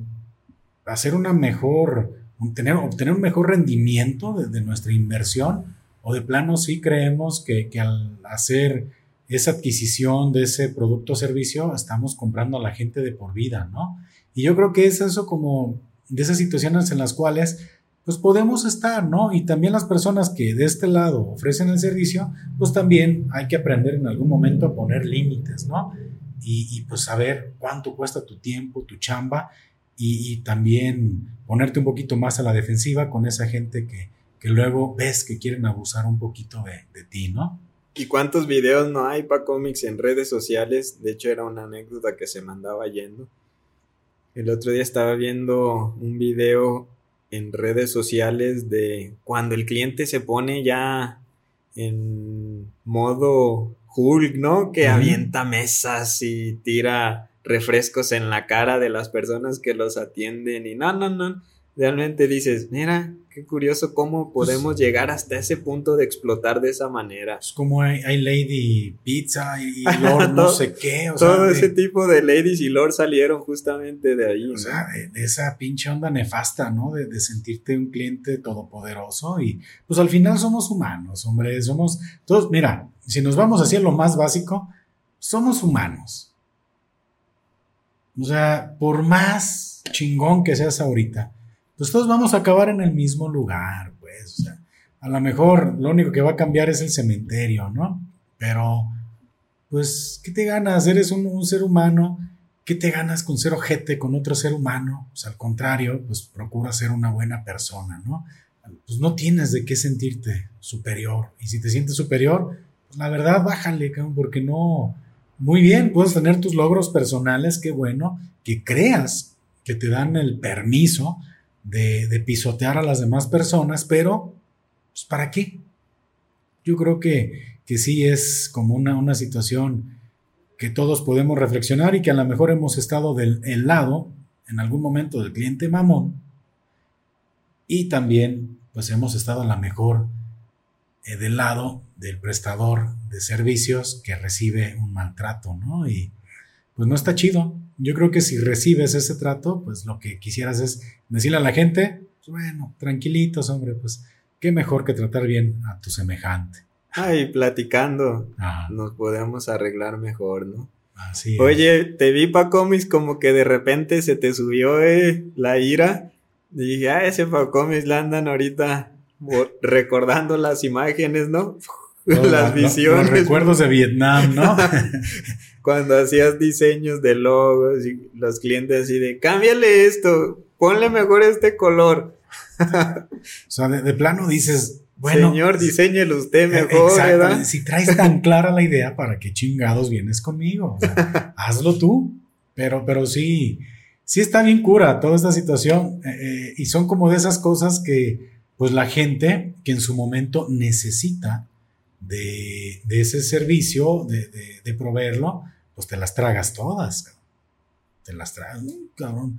Speaker 1: hacer una mejor, obtener, obtener un mejor rendimiento de, nuestra inversión o de plano sí creemos que, que, al hacer esa adquisición de ese producto o servicio estamos comprando a la gente de por vida, ¿no? Y yo creo que es eso como de esas situaciones en las cuales pues podemos estar, ¿no? Y también las personas que de este lado ofrecen el servicio, pues también hay que aprender en algún momento a poner límites, ¿no? Y, pues saber cuánto cuesta tu tiempo, tu chamba, y, también ponerte un poquito más a la defensiva con esa gente que, que luego ves que quieren abusar un poquito de, de ti, ¿no?
Speaker 2: ¿Y cuántos videos no hay para cómics en redes sociales? De hecho, era una anécdota que se mandaba yendo. El otro día estaba viendo un video en redes sociales de cuando el cliente se pone ya en modo Hulk, ¿no? Que avienta mesas y tira refrescos en la cara de las personas que los atienden y no, no, no realmente dices, mira, qué curioso cómo pues podemos llegar hasta ese punto de explotar de esa manera.
Speaker 1: Es como hay, Lady Pizza y Lord no sé qué.
Speaker 2: todo ese tipo de ladies y Lord salieron justamente de ahí.
Speaker 1: O sea, de, esa pinche onda nefasta, ¿no? De, de, sentirte un cliente todopoderoso y pues al final somos humanos, hombre, somos todos, mira, si nos vamos hacia lo más básico, somos humanos. O sea, por más chingón que seas ahorita, pues todos vamos a acabar en el mismo lugar, pues, o sea, a lo mejor lo único que va a cambiar es el cementerio, ¿no? Pero, pues, ¿qué te ganas? Eres un, ser humano, ¿qué te ganas con ser ojete con otro ser humano? Pues al contrario, pues procura ser una buena persona, ¿no? Pues no tienes de qué sentirte superior. Y si te sientes superior, pues la verdad, bájale, porque no, muy bien, puedes tener tus logros personales, qué bueno, que creas que te dan el permiso de, pisotear a las demás personas, pero pues, ¿para qué? Yo creo que, que sí es como una, una situación que todos podemos reflexionar y que a lo mejor hemos estado del lado en algún momento del cliente mamón y también pues hemos estado a lo mejor eh, del lado del prestador de servicios que recibe un maltrato, ¿no? Y pues no está chido. Yo creo que si recibes ese trato, pues lo que quisieras es decirle a la gente, pues, bueno, tranquilitos, hombre, pues qué mejor que tratar bien a tu semejante.
Speaker 2: Ay, platicando, nos podemos arreglar mejor, ¿no?
Speaker 1: Así
Speaker 2: Oye, te vi pa comis como que de repente se te subió eh, la ira. Y dije, ah, ese pa comis la andan ahorita recordando las imágenes, ¿no? Las visiones.
Speaker 1: Los recuerdos de Vietnam, ¿no?
Speaker 2: Cuando hacías diseños de logos y los clientes así de, cámbiale esto, ponle mejor este color.
Speaker 1: o sea, de, plano dices, bueno.
Speaker 2: Señor, diseñelo usted eh, mejor, ¿verdad?
Speaker 1: Si traes tan clara la idea, ¿para qué chingados vienes conmigo? hazlo tú. Pero, pero sí, sí está bien cura toda esta situación. Eh, eh, y son como de esas cosas que, pues la gente que en su momento necesita de, ese servicio, de, proveerlo, pues te las tragas todas, Te las tragas, cabrón.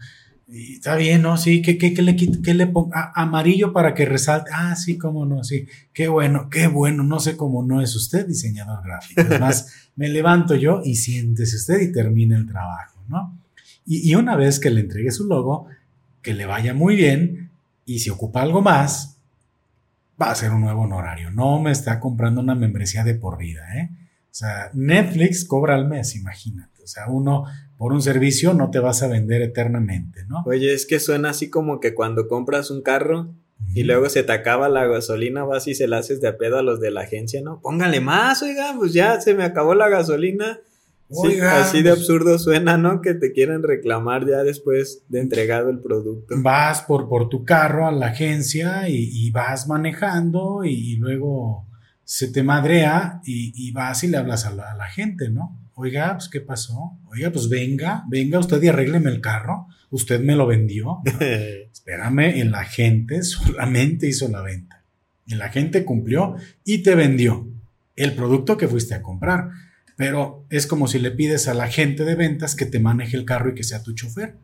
Speaker 1: Y está bien, ¿no? Sí, ¿qué, qué, le, qué le pongo? amarillo para que resalte. Ah, sí, cómo no, sí. Qué bueno, qué bueno. No sé cómo no es usted diseñador gráfico. Además, me levanto yo y siéntese usted y termine el trabajo, ¿no? Y, y una vez que le entregue su logo, que le vaya muy bien y si ocupa algo más, va a ser un nuevo honorario. No me está comprando una membresía de por vida, ¿eh? O sea, Netflix cobra al mes, imagínate. O sea, uno por un servicio no te vas a vender eternamente, ¿no?
Speaker 2: Oye, es que suena así como que cuando compras un carro y luego se te acaba la gasolina, vas y se la haces de pedo a los de la agencia, ¿no? Póngale más, oiga, pues ya se me acabó la gasolina. Así de pues absurdo suena, ¿no? Que te quieren reclamar ya después de entregado el producto.
Speaker 1: Vas por, por tu carro a la agencia y, vas manejando y, luego se te madrea y, vas y le hablas a la, a la gente, ¿no? Oiga, pues ¿qué pasó? Oiga, pues venga, venga usted y arrégleme el carro usted me lo vendió. Espérame, el agente solamente hizo la venta. El agente cumplió y te vendió el producto que fuiste a comprar. Pero es como si le pides al agente de ventas que te maneje el carro y que sea tu chofer.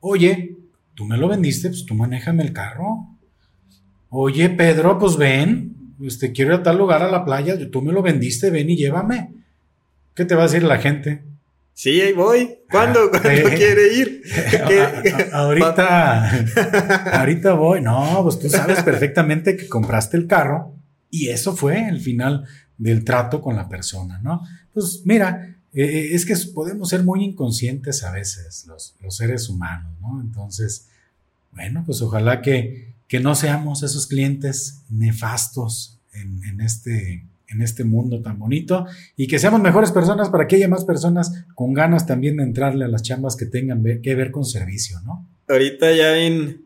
Speaker 1: Oye, tú me lo vendiste, pues tú manéjame el carro. Oye, Pedro, pues ven, pues te quiero ir a tal lugar a la playa, tú me lo vendiste, ven y llévame. ¿Qué te va a decir la gente?
Speaker 2: Sí, ahí voy. ¿Cuándo? Ah, ¿Cuándo quiere ir?
Speaker 1: ahorita, ahorita voy. No, pues tú sabes perfectamente que compraste el carro y eso fue el final del trato con la persona, ¿no? Pues mira, eh, eh, es que podemos ser muy inconscientes a veces los, seres humanos, ¿no? Entonces, bueno, pues ojalá que, que no seamos esos clientes nefastos en, este en este mundo tan bonito y que seamos mejores personas para que haya más personas con ganas también de entrarle a las chambas que tengan que ver con servicio, ¿no?
Speaker 2: Ahorita ya ven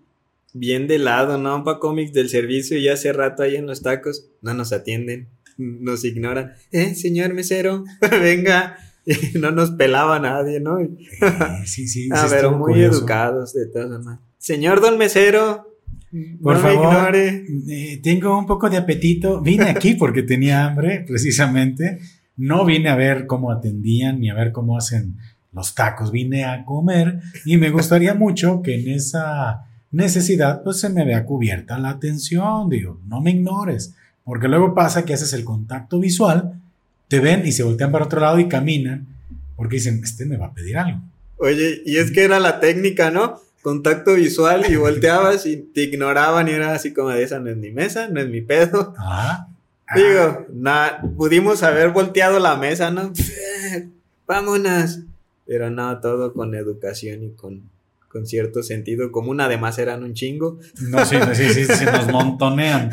Speaker 2: bien de lado, ¿no? para cómics del servicio y hace rato ahí en los tacos no nos atienden, nos ignoran. Eh, señor mesero, venga. no nos pelaba nadie, ¿no? sí, sí. ah, pero muy educados de todas formas. Señor don mesero,
Speaker 1: por favor, eh, tengo un poco de apetito. Vine aquí porque tenía hambre, precisamente. No vine a ver cómo atendían ni a ver cómo hacen los tacos. Vine a comer y me gustaría mucho que en esa necesidad pues se me vea cubierta la atención. Digo, no me ignores, porque luego pasa que haces el contacto visual, te ven y se voltean para otro lado y caminan porque dicen, este me va a pedir algo.
Speaker 2: Oye, y es que era la técnica, ¿no? contacto visual y volteabas y te ignoraban y era así como de esa no es mi mesa, no es mi pedo. Ah, Digo, nada, pudimos haber volteado la mesa, ¿no? Vámonos. Pero no, todo con educación y con, con cierto sentido común. Además eran un chingo.
Speaker 1: No, sí, sí, sí, sí, nos montonean.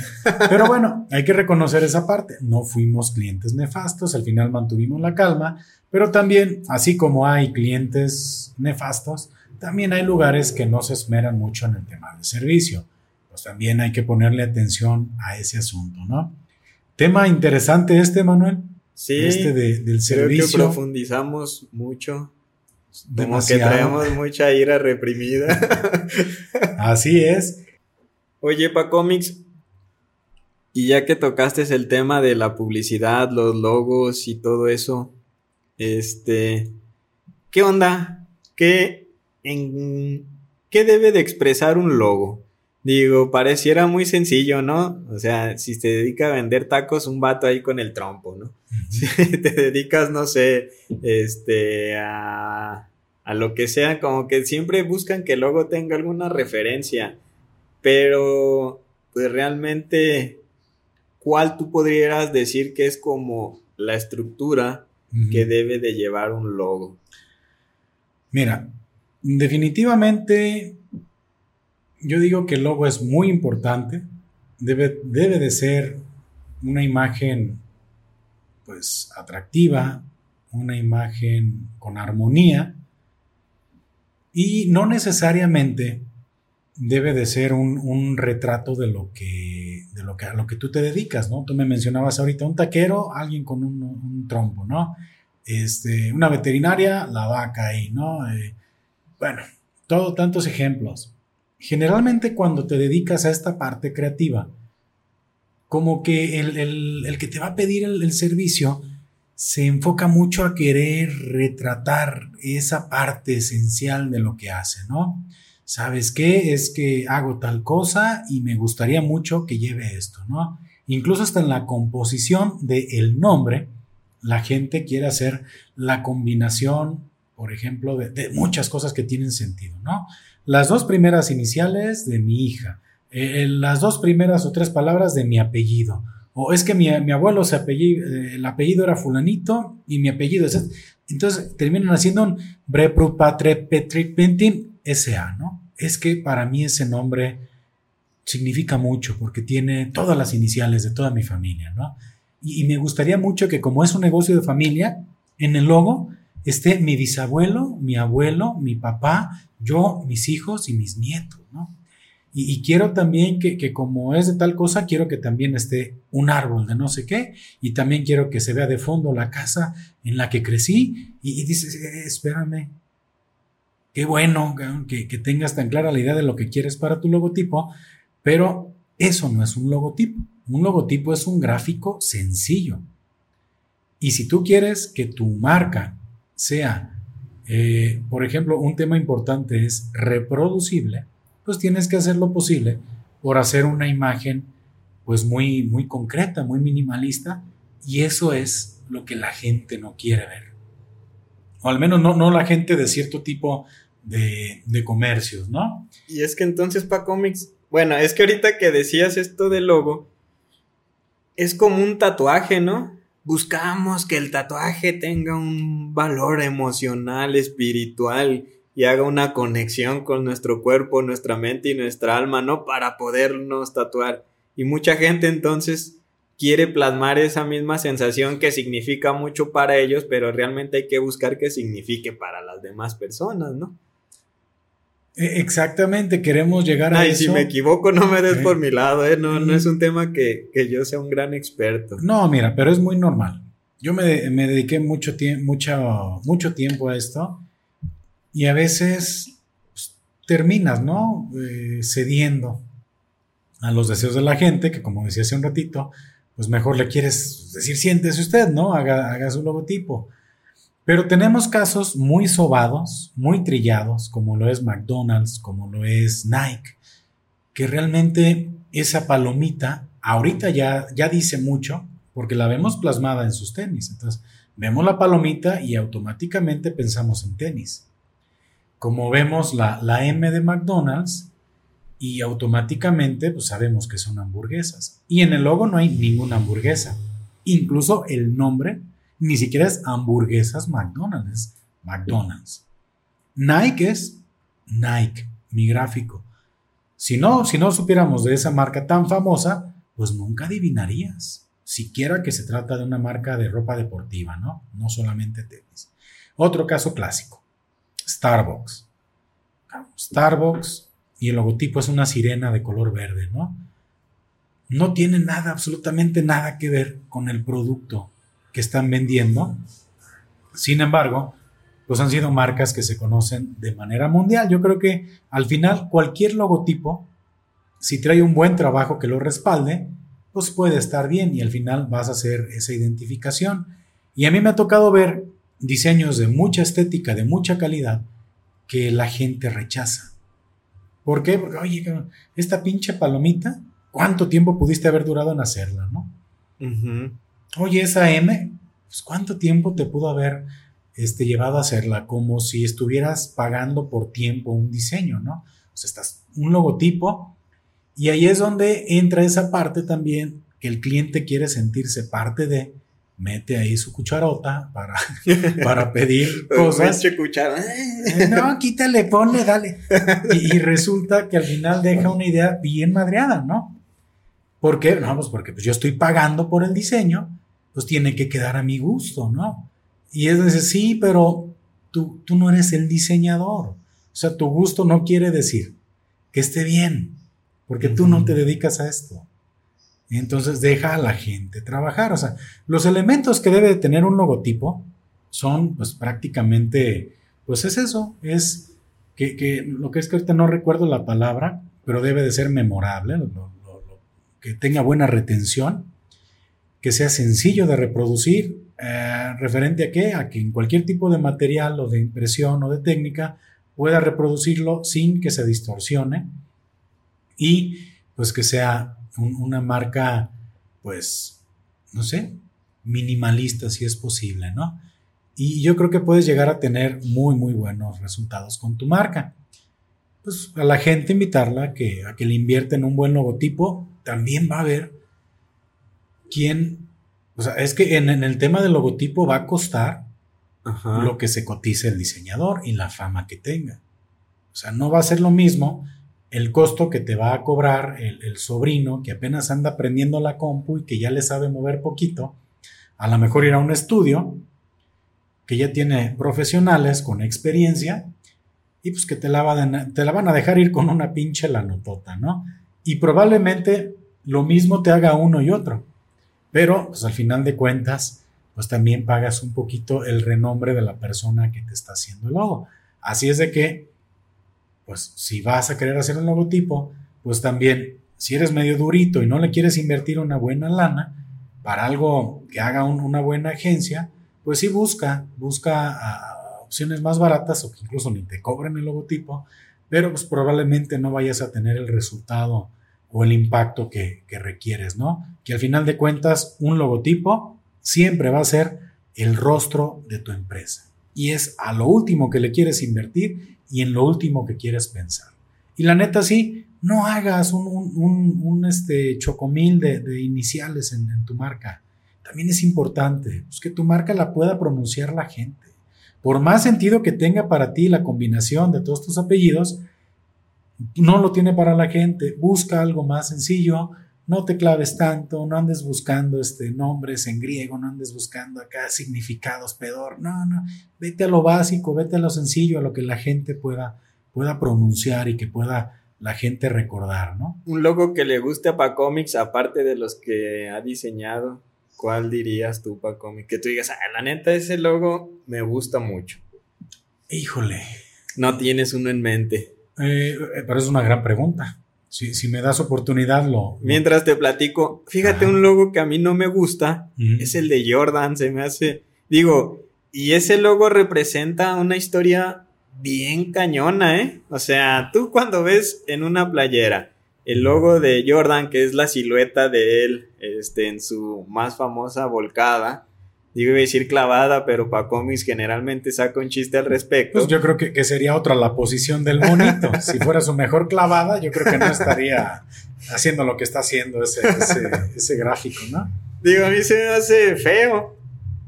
Speaker 1: Pero bueno, hay que reconocer esa parte. No fuimos clientes nefastos, al final mantuvimos la calma, pero también, así como hay clientes nefastos, también hay lugares que no se esmeran mucho en el tema de servicio. Pues también hay que ponerle atención a ese asunto, ¿no? Tema interesante este, Manuel.
Speaker 2: Sí. Este del servicio. Creo que profundizamos mucho. Como que traemos mucha ira reprimida.
Speaker 1: Así es.
Speaker 2: Oye, pa cómics, y ya que tocaste el tema de la publicidad, los logos y todo eso, este, ¿qué onda? ¿Qué en qué debe de expresar un logo. Digo, pareciera muy sencillo, ¿no? O sea, si te dedica a vender tacos, un vato ahí con el trompo, ¿no? Si te dedicas, no sé, este, a, a lo que sea, como que siempre buscan que el logo tenga alguna referencia, pero pues realmente, ¿cuál tú podrías decir que es como la estructura que debe de llevar un logo?
Speaker 1: Mira, Definitivamente, yo digo que el logo es muy importante, debe, debe de ser una imagen pues atractiva, una imagen con armonía y no necesariamente debe de ser un, retrato de lo que de lo que a lo que tú te dedicas, ¿no? Tú me mencionabas ahorita un taquero, alguien con un, trompo, ¿no? Este, una veterinaria, la vaca ahí, ¿no? Eh, bueno, todo tantos ejemplos. Generalmente cuando te dedicas a esta parte creativa, como que el, que te va a pedir el, servicio se enfoca mucho a querer retratar esa parte esencial de lo que hace, ¿no? ¿Sabes qué? Es que hago tal cosa y me gustaría mucho que lleve esto, ¿no? Incluso hasta en la composición del nombre, la gente quiere hacer la combinación por ejemplo, de, muchas cosas que tienen sentido, ¿no? Las dos primeras iniciales de mi hija, eh, las dos primeras o tres palabras de mi apellido, o es que mi, abuelo se apellido, eh, el apellido era fulanito y mi apellido es... Entonces terminan haciendo un Brepru Patre Petri Pentin S.A., ¿no? Es que para mí ese nombre significa mucho porque tiene todas las iniciales de toda mi familia, ¿no? Y, y me gustaría mucho que como es un negocio de familia, en el logo esté mi bisabuelo, mi abuelo, mi papá, yo, mis hijos y mis nietos, ¿no? Y, quiero también que, como es de tal cosa, quiero que también esté un árbol de no sé qué, y también quiero que se vea de fondo la casa en la que crecí, y, dices, eh, espérame, qué bueno que, que tengas tan clara la idea de lo que quieres para tu logotipo, pero eso no es un logotipo. Un logotipo es un gráfico sencillo. Y si tú quieres que tu marca sea, eh, por ejemplo, un tema importante es reproducible, pues tienes que hacer lo posible por hacer una imagen pues muy, muy concreta, muy minimalista, y eso es lo que la gente no quiere ver. O al menos no, no la gente de cierto tipo de, de comercios, ¿no?
Speaker 2: Y es que entonces para cómics, bueno, es que ahorita que decías esto del logo, es como un tatuaje, ¿no? Buscamos que el tatuaje tenga un valor emocional, espiritual, y haga una conexión con nuestro cuerpo, nuestra mente y nuestra alma, ¿no? Para podernos tatuar. Y mucha gente entonces quiere plasmar esa misma sensación que significa mucho para ellos, pero realmente hay que buscar que signifique para las demás personas, ¿no?
Speaker 1: E, exactamente, queremos llegar
Speaker 2: a eso. si me equivoco, no me des por mi lado, ¿eh? No, no es un tema que, yo sea un gran experto.
Speaker 1: No, mira, pero es muy normal. Yo me, dediqué mucho, mucho, mucho tiempo a esto y a veces pues, terminas, ¿no? Eh, cediendo a los deseos de la gente, que como decía hace un ratito, pues mejor le quieres decir, siéntese usted, ¿no? Haga, haga su logotipo. Pero tenemos casos muy sobados, muy trillados, como lo es McDonald's, como lo es Nike, que realmente esa palomita ahorita ya, ya dice mucho, porque la vemos plasmada en sus tenis. Entonces, vemos la palomita y automáticamente pensamos en tenis como vemos la, la M de McDonald's y automáticamente pues sabemos que son hamburguesas. Y en el logo no hay ninguna hamburguesa. Incluso el nombre ni siquiera es hamburguesas McDonald's, es McDonald's. Nike es Nike, mi gráfico. Si no, si no supiéramos de esa marca tan famosa, pues nunca adivinarías. Siquiera que se trata de una marca de ropa deportiva, ¿no? No solamente tenis. Otro caso clásico. Starbucks. Starbucks y el logotipo es una sirena de color verde, ¿no? No tiene nada, absolutamente nada que ver con el producto que están vendiendo. Sin embargo, pues han sido marcas que se conocen de manera mundial. Yo creo que al final cualquier logotipo, si trae un buen trabajo que lo respalde, pues puede estar bien y al final vas a hacer esa identificación. Y a mí me ha tocado ver diseños de mucha estética, de mucha calidad, que la gente rechaza. ¿Por qué? Porque, oye, esta pinche palomita, ¿cuánto tiempo pudiste haber durado en hacerla, no? Oye, esa M, pues, ¿cuánto tiempo te pudo haber este, llevado a hacerla? Como si estuvieras pagando por tiempo un diseño, ¿no? O sea, estás un logotipo y ahí es donde entra esa parte también que el cliente quiere sentirse parte de, mete ahí su cucharota para, para pedir cosas. Eh, no, quítale, ponle, dale. Y, resulta que al final deja una idea bien madreada, ¿no? ¿Por qué? No, pues porque pues yo estoy pagando por el diseño, pues tiene que quedar a mi gusto, ¿no? Y es decir, sí, pero tú, tú no eres el diseñador. O sea, tu gusto no quiere decir que esté bien, porque tú no te dedicas a esto. Entonces deja a la gente trabajar. O sea, los elementos que debe tener un logotipo son pues prácticamente, pues es eso, es que, lo que es que ahorita no recuerdo la palabra, pero debe de ser memorable, que tenga buena retención, que sea sencillo de reproducir, eh, referente a qué, a que en cualquier tipo de material o de impresión o de técnica pueda reproducirlo sin que se distorsione y pues que sea una marca, pues, no sé, minimalista si es posible, ¿no? Y yo creo que puedes llegar a tener muy, muy buenos resultados con tu marca. Pues a la gente invitarla a que, a que le invierta en un buen logotipo, también va a ver quién, o sea, es que en, el tema del logotipo va a costar lo que se cotice el diseñador y la fama que tenga. O sea, no va a ser lo mismo el costo que te va a cobrar el, sobrino que apenas anda aprendiendo la compu y que ya le sabe mover poquito, a lo mejor ir a un estudio que ya tiene profesionales con experiencia y pues que te la, te la van a dejar ir con una pinche la notota, ¿no? Y probablemente lo mismo te haga uno y otro, pero pues al final de cuentas, pues también pagas un poquito el renombre de la persona que te está haciendo el logo. Así es de que pues si vas a querer hacer un logotipo, pues también, si eres medio durito y no le quieres invertir una buena lana para algo que haga una buena agencia, pues sí busca, busca ah, opciones más baratas o que incluso ni te cobren el logotipo, pero pues probablemente no vayas a tener el resultado o el impacto que, que requieres, ¿no? Que al final de cuentas un logotipo siempre va a ser el rostro de tu empresa y es a lo último que le quieres invertir y en lo último que quieres pensar. Y la neta sí, no hagas un, este, chocomil de, iniciales en, tu marca. También es importante pues, que tu marca la pueda pronunciar la gente. Por más sentido que tenga para ti la combinación de todos tus apellidos, no lo tiene para la gente. Busca algo más sencillo, no te claves tanto, no andes buscando este, nombres en griego, no andes buscando acá significados pedor, no, no, vete a lo básico, vete a lo sencillo, a lo que la gente pueda, pueda pronunciar y que pueda la gente recordar, ¿no?
Speaker 2: Un logo que le guste a Pacomics, aparte de los que ha diseñado, ¿cuál dirías tú, Pacomics? Que tú digas, ah, la neta, ese logo me gusta mucho.
Speaker 1: Híjole.
Speaker 2: No tienes uno en mente.
Speaker 1: Eh, pero es una gran pregunta. Si, me das oportunidad, lo,
Speaker 2: Mientras te platico, fíjate un logo que a mí no me gusta, es el de Jordan, se me hace, digo, y ese logo representa una historia bien cañona, ¿eh? O sea, tú cuando ves en una playera el logo de Jordan, que es la silueta de él, este, en su más famosa volcada, digo iba a decir clavada, pero para cómics generalmente saca un chiste al respecto.
Speaker 1: Pues yo creo que, sería otra la posición del monito. si fuera su mejor clavada, yo creo que no estaría haciendo lo que está haciendo ese, ese, gráfico, ¿no?
Speaker 2: Digo, a mí se me hace feo,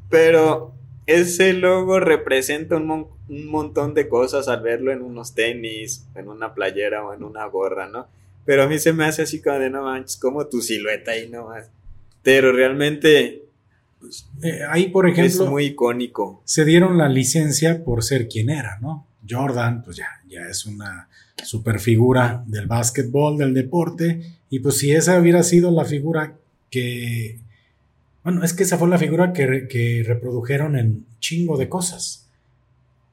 Speaker 2: pero ese logo representa un, un montón de cosas al verlo en unos tenis, en una playera o en una gorra, ¿no? Pero a mí se me hace así como de no manches, como tu silueta ahí nomás. Pero realmente
Speaker 1: eh, ahí, por ejemplo.
Speaker 2: Es muy icónico.
Speaker 1: Se dieron la licencia por ser quien era, ¿no? Jordan, pues ya, ya es una super figura del básquetbol, del deporte. Y pues si esa hubiera sido la figura que. Bueno, es que esa fue la figura que, que reprodujeron en chingo de cosas.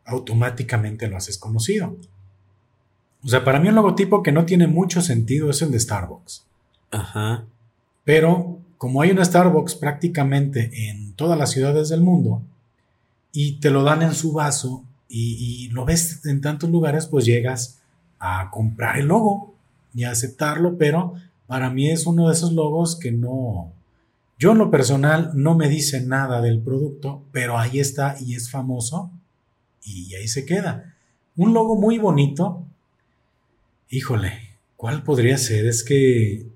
Speaker 1: Automáticamente lo haces conocido. O sea, para mí un logotipo que no tiene mucho sentido es el de Starbucks.
Speaker 2: Ajá.
Speaker 1: Pero como hay una Starbucks prácticamente en todas las ciudades del mundo y te lo dan en su vaso y, lo ves en tantos lugares, pues llegas a comprar el logo y a aceptarlo, pero para mí es uno de esos logos que no, yo en lo personal no me dice nada del producto, pero ahí está y es famoso y ahí se queda. Un logo muy bonito. Híjole, ¿cuál podría ser? Es que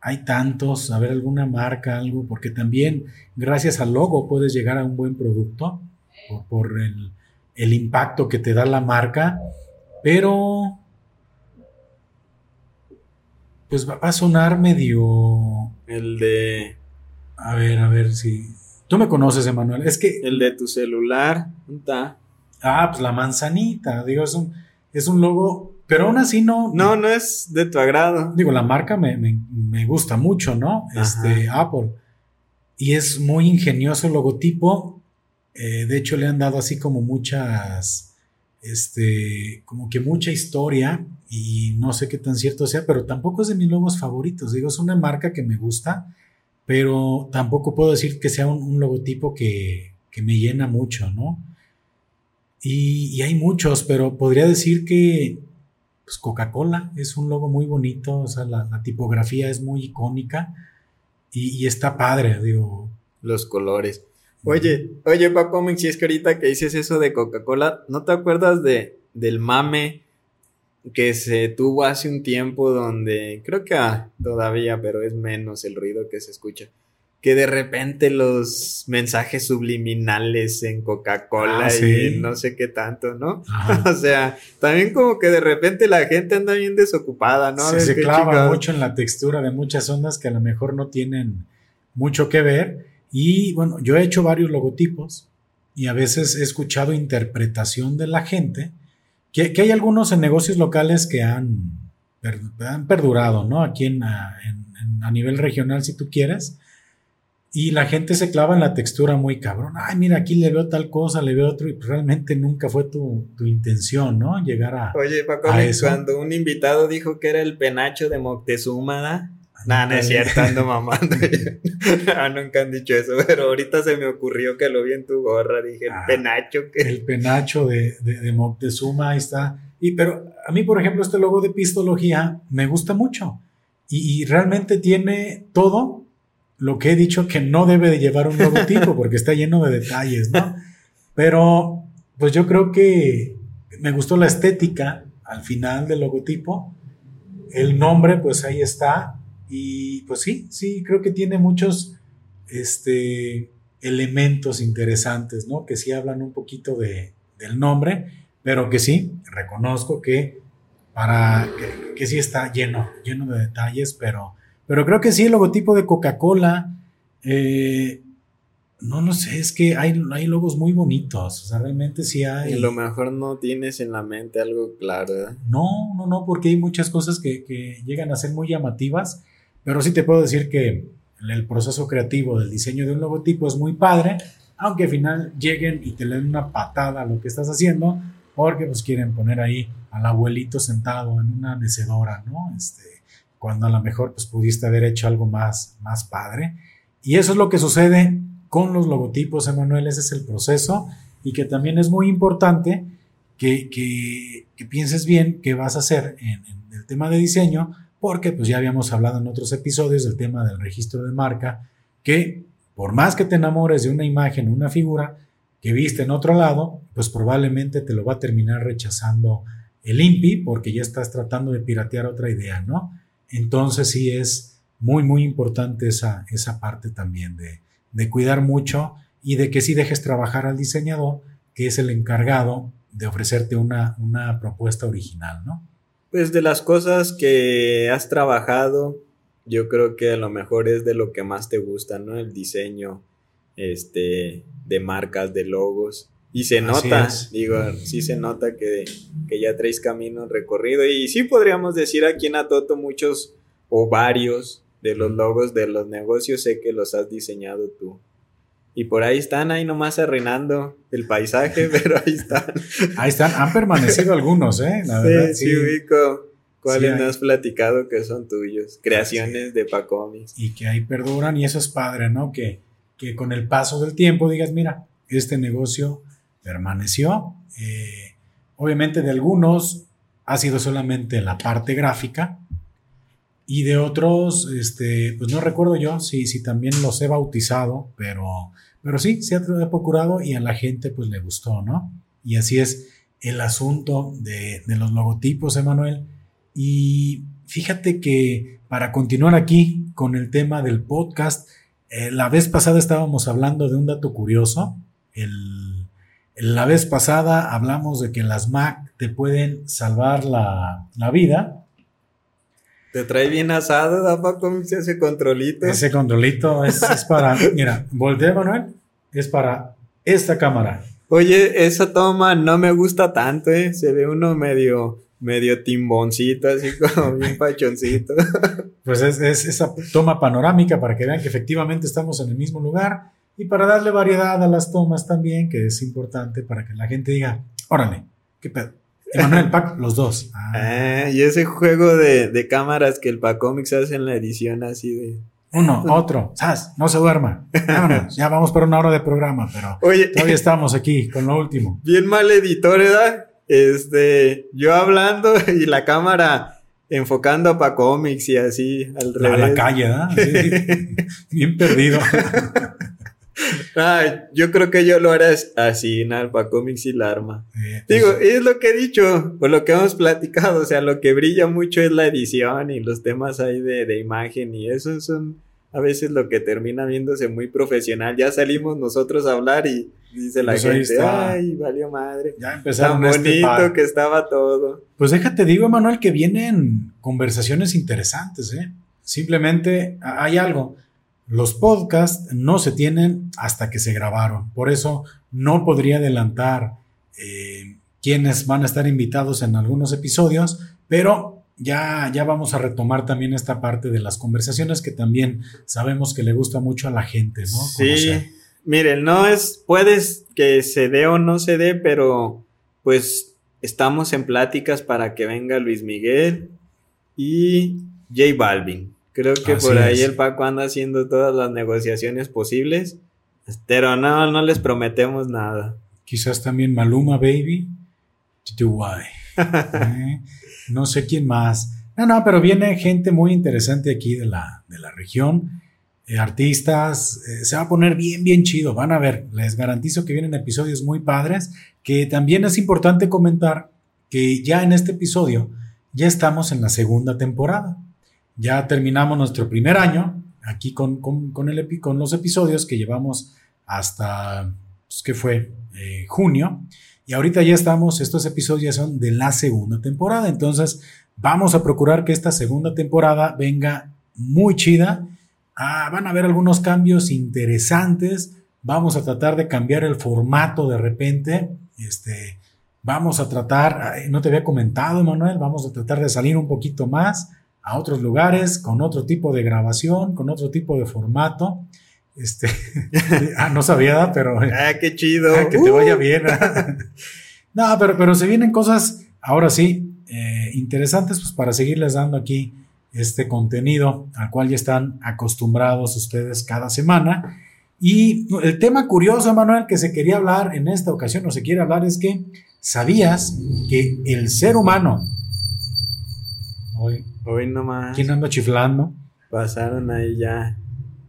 Speaker 1: hay tantos, a ver alguna marca, algo, porque también gracias al logo puedes llegar a un buen producto por, el, el, impacto que te da la marca, pero pues va a sonar medio...
Speaker 2: El de...
Speaker 1: A ver, a ver si... Tú me conoces, Emanuel. Es que...
Speaker 2: El de tu celular. ¿Está?
Speaker 1: Ah, pues la manzanita. Digo, es un, es un logo pero aún así no.
Speaker 2: No, no es de tu agrado.
Speaker 1: Digo, la marca me, gusta mucho, ¿no? Este, Apple. Y es muy ingenioso el logotipo. Eh, de hecho, le han dado así como muchas. Este, como que mucha historia. Y no sé qué tan cierto sea, pero tampoco es de mis logos favoritos. Digo, es una marca que me gusta, pero tampoco puedo decir que sea un, logotipo que, me llena mucho, ¿no? Y, y, hay muchos, pero podría decir que pues Coca-Cola es un logo muy bonito, o sea, la, tipografía es muy icónica y, está padre, digo.
Speaker 2: Los colores. Oye, oye, Paco, si es que ahorita que dices eso de Coca-Cola, ¿no te acuerdas de, del mame que se tuvo hace un tiempo donde, creo que ah, todavía, pero es menos el ruido que se escucha, que de repente los mensajes subliminales en Coca-Cola
Speaker 1: Ah,
Speaker 2: y no sé qué tanto, ¿no? O sea, también como que de repente la gente anda bien desocupada, ¿no?
Speaker 1: Se, se clava mucho en la textura de muchas ondas que a lo mejor no tienen mucho que ver. Y bueno, yo he hecho varios logotipos y a veces he escuchado interpretación de la gente, que, que hay algunos en negocios locales que han, per- han perdurado, ¿no? Aquí en- en- a nivel regional, si tú quieres. Y la gente se clava en la textura muy cabrón. Ay, mira, aquí le veo tal cosa, le veo otro, y realmente nunca fue tu, tu intención, ¿no? Llegar a,
Speaker 2: Oye, Paco,
Speaker 1: a eso.
Speaker 2: cuando un invitado dijo que era el penacho de Moctezuma. Nah, no es cierto, ando mamando. ah, nunca han dicho eso, pero ahorita se me ocurrió que lo vi en tu gorra. Dije, el
Speaker 1: Ah.
Speaker 2: penacho que.
Speaker 1: el penacho de, de, de Moctezuma, ahí está. Y, pero a mí, por ejemplo, este logo de pistología me gusta mucho. Y, y realmente tiene todo lo que he dicho que no debe de llevar un logotipo, porque está lleno de detalles, ¿no? Pero, pues yo creo que me gustó la estética al final del logotipo. El nombre, pues ahí está. Y pues sí, sí, creo que tiene muchos este, elementos interesantes, ¿no? Que sí hablan un poquito de, del nombre, pero que sí, reconozco que para que, que sí está lleno, lleno de detalles, pero, pero creo que sí, el logotipo de Coca-Cola, eh, no lo sé, es que hay, hay logos muy bonitos, o sea, realmente sí hay.
Speaker 2: Y a lo mejor no tienes en la mente algo claro, ¿verdad?
Speaker 1: No, no, no, porque hay muchas cosas que, que llegan a ser muy llamativas, pero sí te puedo decir que el, proceso creativo del diseño de un logotipo es muy padre, aunque al final lleguen y te den una patada a lo que estás haciendo, porque pues quieren poner ahí al abuelito sentado en una mecedora, ¿no? Este, cuando a lo mejor pues pudiste haber hecho algo más, más padre. Y eso es lo que sucede con los logotipos, Emanuel, ese es el proceso y que también es muy importante que, que, que pienses bien qué vas a hacer en, en el tema de diseño, porque pues ya habíamos hablado en otros episodios del tema del registro de marca, que por más que te enamores de una imagen, una figura que viste en otro lado, pues probablemente te lo va a terminar rechazando el INPI porque ya estás tratando de piratear otra idea, ¿no? Entonces sí es muy, muy importante esa, esa parte también de, de cuidar mucho y de que sí dejes trabajar al diseñador, que es el encargado de ofrecerte una, una propuesta original, ¿no?
Speaker 2: Pues de las cosas que has trabajado, yo creo que a lo mejor es de lo que más te gusta, ¿no? El diseño este, de marcas, de logos. Y se nota, digo, sí se nota que, que ya traes camino recorrido. Y sí podríamos decir aquí en Atoto muchos o varios de los logos de los negocios sé que los has diseñado tú. Y por ahí están, ahí nomás arruinando el paisaje, pero ahí están.
Speaker 1: Ahí están, han permanecido algunos, ¿eh? La verdad,
Speaker 2: sí, sí, ubico. ¿Cuáles
Speaker 1: Sí, hay-
Speaker 2: has platicado que son tuyos? Creaciones de Pacomis.
Speaker 1: y que ahí perduran y eso es padre, ¿no? Que, que con el paso del tiempo digas, mira, este negocio permaneció. eh, obviamente de algunos ha sido solamente la parte gráfica y de otros, este, pues no recuerdo yo si, si también los he bautizado, pero, pero sí, se ha procurado y a la gente pues le gustó, ¿no? Y así es el asunto de, de los logotipos, Emanuel. Y fíjate que para continuar aquí con el tema del podcast, eh, la vez pasada estábamos hablando de un dato curioso. El, la vez pasada hablamos de que las Mac te pueden salvar la, la vida.
Speaker 2: Te trae bien asado, da Pacomis ese controlito.
Speaker 1: Ese controlito es, es para, mira, voltea Manuel, es para esta cámara.
Speaker 2: Oye, esa toma no me gusta tanto, ¿eh? Se ve uno medio, medio timboncito, así como bien pachoncito.
Speaker 1: Pues es, es esa toma panorámica para que vean que efectivamente estamos en el mismo lugar y para darle variedad a las tomas también, que es importante para que la gente diga, órale, qué pedo. Emanuel, Pac, los dos. Ah,
Speaker 2: Ah, y ese juego de, de cámaras que el Pacomics hace en la edición así de...
Speaker 1: uno, otro, ¡zas! No se duerma. Vámonos, ya vamos por una hora de programa, pero
Speaker 2: Oye,
Speaker 1: todavía estamos aquí con lo último.
Speaker 2: bien mal editor, ¿verdad? Este, yo hablando y la cámara enfocando a Pacomics y así al revés.
Speaker 1: la calle, ¿verdad? Sí, bien perdido.
Speaker 2: Yo creo que yo lo haré así, ¿no? El Pacomics y la arma.
Speaker 1: Eh, pues,
Speaker 2: Digo, es lo que he dicho, por lo que hemos platicado, o sea, lo que brilla mucho es la edición y los temas ahí de, de imagen y eso son a veces lo que termina viéndose muy profesional. Ya salimos nosotros a hablar y dice la pues gente, ay, valió madre. Ya empezaron Tan este bonito que estaba todo.
Speaker 1: Pues déjate digo, Emanuel, que vienen conversaciones interesantes, ¿eh? Simplemente hay algo. Los podcasts no se tienen hasta que se grabaron. Por eso no podría adelantar eh, quiénes van a estar invitados en algunos episodios, pero ya, ya vamos a retomar también esta parte de las conversaciones que también sabemos que le gusta mucho a la gente, ¿no?
Speaker 2: Sí, miren, no es, puedes que se dé o no se dé, pero pues estamos en pláticas para que venga Luis Miguel y J Balvin. Creo que por ahí el Paco anda haciendo todas las negociaciones posibles, pero no, no les prometemos nada.
Speaker 1: Quizás también Maluma Baby, ¿Eh? No sé quién más. No, no, pero viene gente muy interesante aquí de la, de la región. Eh, artistas, eh, se va a poner bien, bien chido. Van a ver, les garantizo que vienen episodios muy padres, que también es importante comentar que ya en este episodio ya estamos en la segunda temporada. Ya terminamos nuestro primer año aquí con, con, con los episodios que llevamos hasta, pues, ¿qué fue? junio. Y ahorita ya estamos, estos episodios ya son de la segunda temporada, entonces vamos a procurar que esta segunda temporada venga muy chida. Ah, van a haber algunos cambios interesantes. Vamos a tratar de cambiar el formato de repente. Este, vamos a tratar, no te había comentado, Manuel, vamos a tratar de salir un poquito más a otros lugares con otro tipo de grabación, con otro tipo de formato. Este, ah, no sabía, pero.
Speaker 2: Ah, qué chido.
Speaker 1: Ah, que te vaya uh. bien. no, pero, pero se vienen cosas, ahora sí, eh, interesantes, pues para seguirles dando aquí este contenido al cual ya están acostumbrados ustedes cada semana. Y el tema curioso, Manuel, que se quería hablar en esta ocasión, o se quiere hablar, es que sabías que el ser humano.
Speaker 2: Hoy, hoy nomás.
Speaker 1: ¿Quién anda chiflando?
Speaker 2: Pasaron ahí ya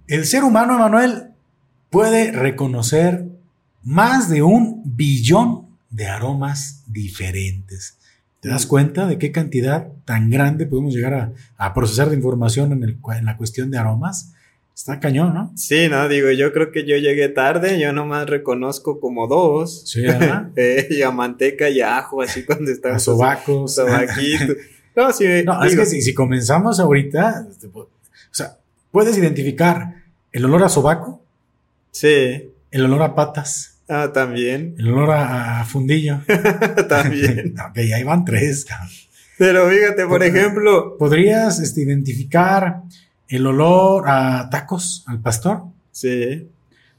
Speaker 1: el ser humano, Manuel, puede reconocer más de un billón de aromas diferentes. ¿Te das cuenta de qué cantidad tan grande podemos llegar a, procesar de información en, en, la cuestión de aromas? Está cañón, ¿no?
Speaker 2: Sí, no, digo, yo creo que yo llegué tarde, yo nomás reconozco como dos. Sí, eh, y a manteca y a ajo, así cuando están. A
Speaker 1: sobacos.
Speaker 2: Sobaquito. no, sí,
Speaker 1: no, es que si, si comenzamos ahorita, este, o sea, puedes identificar el olor a sobaco.
Speaker 2: Sí.
Speaker 1: El olor a patas.
Speaker 2: Ah, también.
Speaker 1: El olor a, fundillo.
Speaker 2: también.
Speaker 1: ok, ahí van tres.
Speaker 2: Pero fíjate, por ejemplo.
Speaker 1: ¿Podrías este, identificar el olor a tacos al pastor?
Speaker 2: Sí.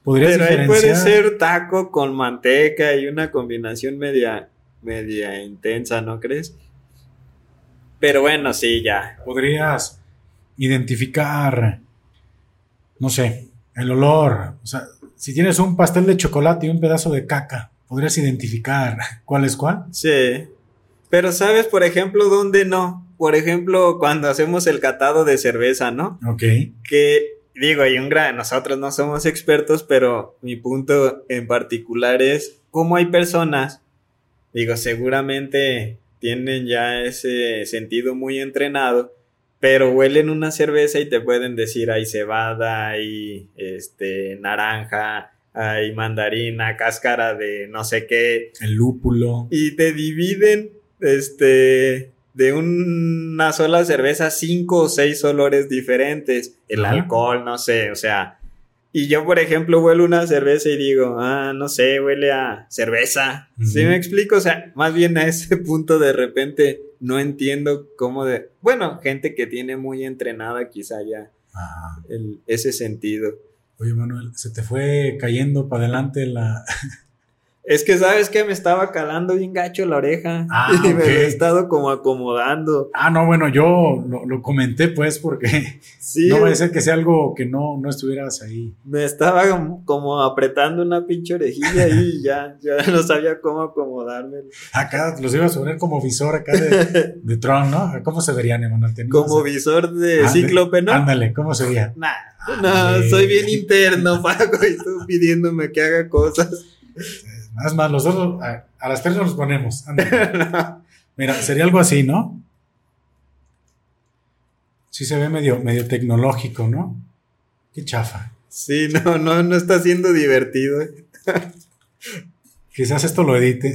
Speaker 2: ¿Podrías Pero ahí puede ser taco con manteca y una combinación media, media intensa, ¿no crees? Pero bueno, sí, ya.
Speaker 1: ¿Podrías identificar no sé, el olor, o sea, si tienes un pastel de chocolate y un pedazo de caca, ¿podrías identificar cuál es cuál?
Speaker 2: Sí. Pero sabes, por ejemplo, dónde no. Por ejemplo, cuando hacemos el catado de cerveza, ¿no?
Speaker 1: Ok.
Speaker 2: Que digo, hay un gran, nosotros no somos expertos, pero mi punto en particular es cómo hay personas, digo, seguramente tienen ya ese sentido muy entrenado, pero huelen una cerveza y te pueden decir hay cebada, hay este naranja, hay mandarina, cáscara de no sé qué.
Speaker 1: El lúpulo.
Speaker 2: Y te dividen este de una sola cerveza cinco o seis olores diferentes. El alcohol, no sé, o sea. Y yo, por ejemplo, huelo una cerveza y digo, ah, no sé, huele a cerveza. ¿Sí me explico? O sea, más bien a ese punto de repente no entiendo cómo de... Bueno, gente que tiene muy entrenada quizá ya ese sentido.
Speaker 1: Oye, Manuel, se te fue cayendo para adelante la...
Speaker 2: Es que sabes que me estaba calando bien gacho la oreja ah, y me he estado como acomodando.
Speaker 1: Ah, no, bueno, yo lo, comenté pues porque sí, no puede ser que sea algo que no, no estuvieras ahí.
Speaker 2: Me estaba como apretando una pinche orejilla y ya, ya no sabía cómo acomodarme.
Speaker 1: Acá los ibas a poner como visor acá de, de Tron, ¿no? ¿Cómo se verían, Emanuel?
Speaker 2: Como visor de cíclope, ¿no?
Speaker 1: Ándale, ¿cómo sería?
Speaker 2: Nah, no, soy bien interno, Paco, y tú pidiéndome que haga cosas.
Speaker 1: Es más, los dos a, las tres nos ponemos. Mira, sería algo así, ¿no? Sí se ve medio, medio tecnológico, ¿no? Qué chafa.
Speaker 2: Sí, no, no, no está siendo divertido.
Speaker 1: Quizás esto lo edite.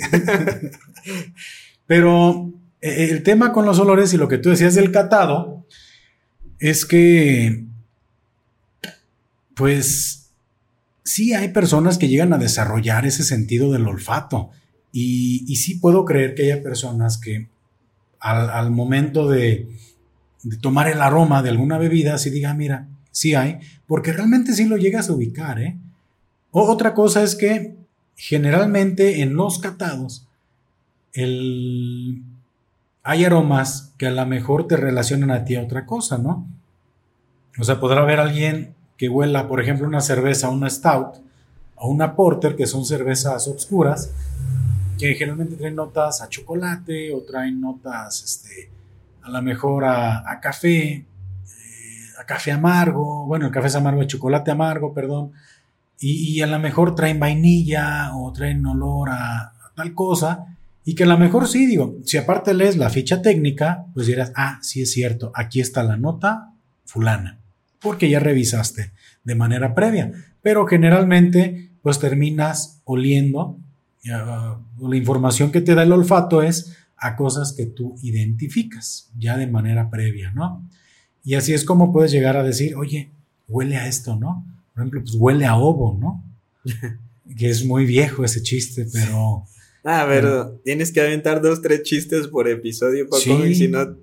Speaker 1: Pero eh, el tema con los olores y lo que tú decías del catado es que, pues, sí hay personas que llegan a desarrollar ese sentido del olfato. Y, sí puedo creer que haya personas que al, momento de, tomar el aroma de alguna bebida, se diga, mira, sí hay, porque realmente sí lo llegas a ubicar. ¿eh? otra cosa es que generalmente en los catados, el, hay aromas que a lo mejor te relacionan a ti a otra cosa, ¿no? O sea, podrá haber alguien que huela, por ejemplo, una cerveza, una stout o una porter, que son cervezas oscuras, que generalmente traen notas a chocolate o traen notas, este, a lo mejor a, café, eh, a café amargo, bueno, el café es amargo, de chocolate amargo, perdón, y, a lo mejor traen vainilla o traen olor a, a, tal cosa, y que a lo mejor sí, digo, si aparte lees la ficha técnica, pues dirás, ah, sí es cierto, aquí está la nota fulana porque ya revisaste de manera previa. Pero generalmente, pues terminas oliendo, la información que te da el olfato es a cosas que tú identificas ya de manera previa, ¿no? Y así es como puedes llegar a decir, oye, huele a esto, ¿no? Por ejemplo, pues huele a ovo, ¿no? que es muy viejo ese chiste, pero...
Speaker 2: Ah, pero tienes que aventar dos, tres chistes por episodio, Paco, y si no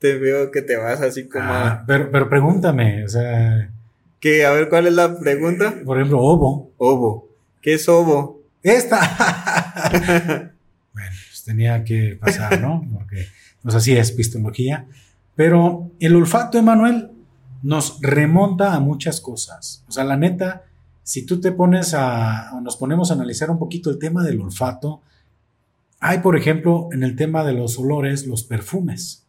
Speaker 2: te veo que te vas así como.
Speaker 1: Ah, pero, pero pregúntame, o sea.
Speaker 2: ¿Qué? A ver, ¿cuál es la pregunta?
Speaker 1: Por ejemplo, ovo.
Speaker 2: Ovo. ¿Qué es ovo?
Speaker 1: Esta. bueno, pues tenía que pasar, ¿no? Porque, pues así es, pistología. Pero el olfato, Emanuel, nos remonta a muchas cosas. O sea, la neta, si tú te pones a, nos ponemos a analizar un poquito el tema del olfato, hay, por ejemplo, en el tema de los olores, los perfumes.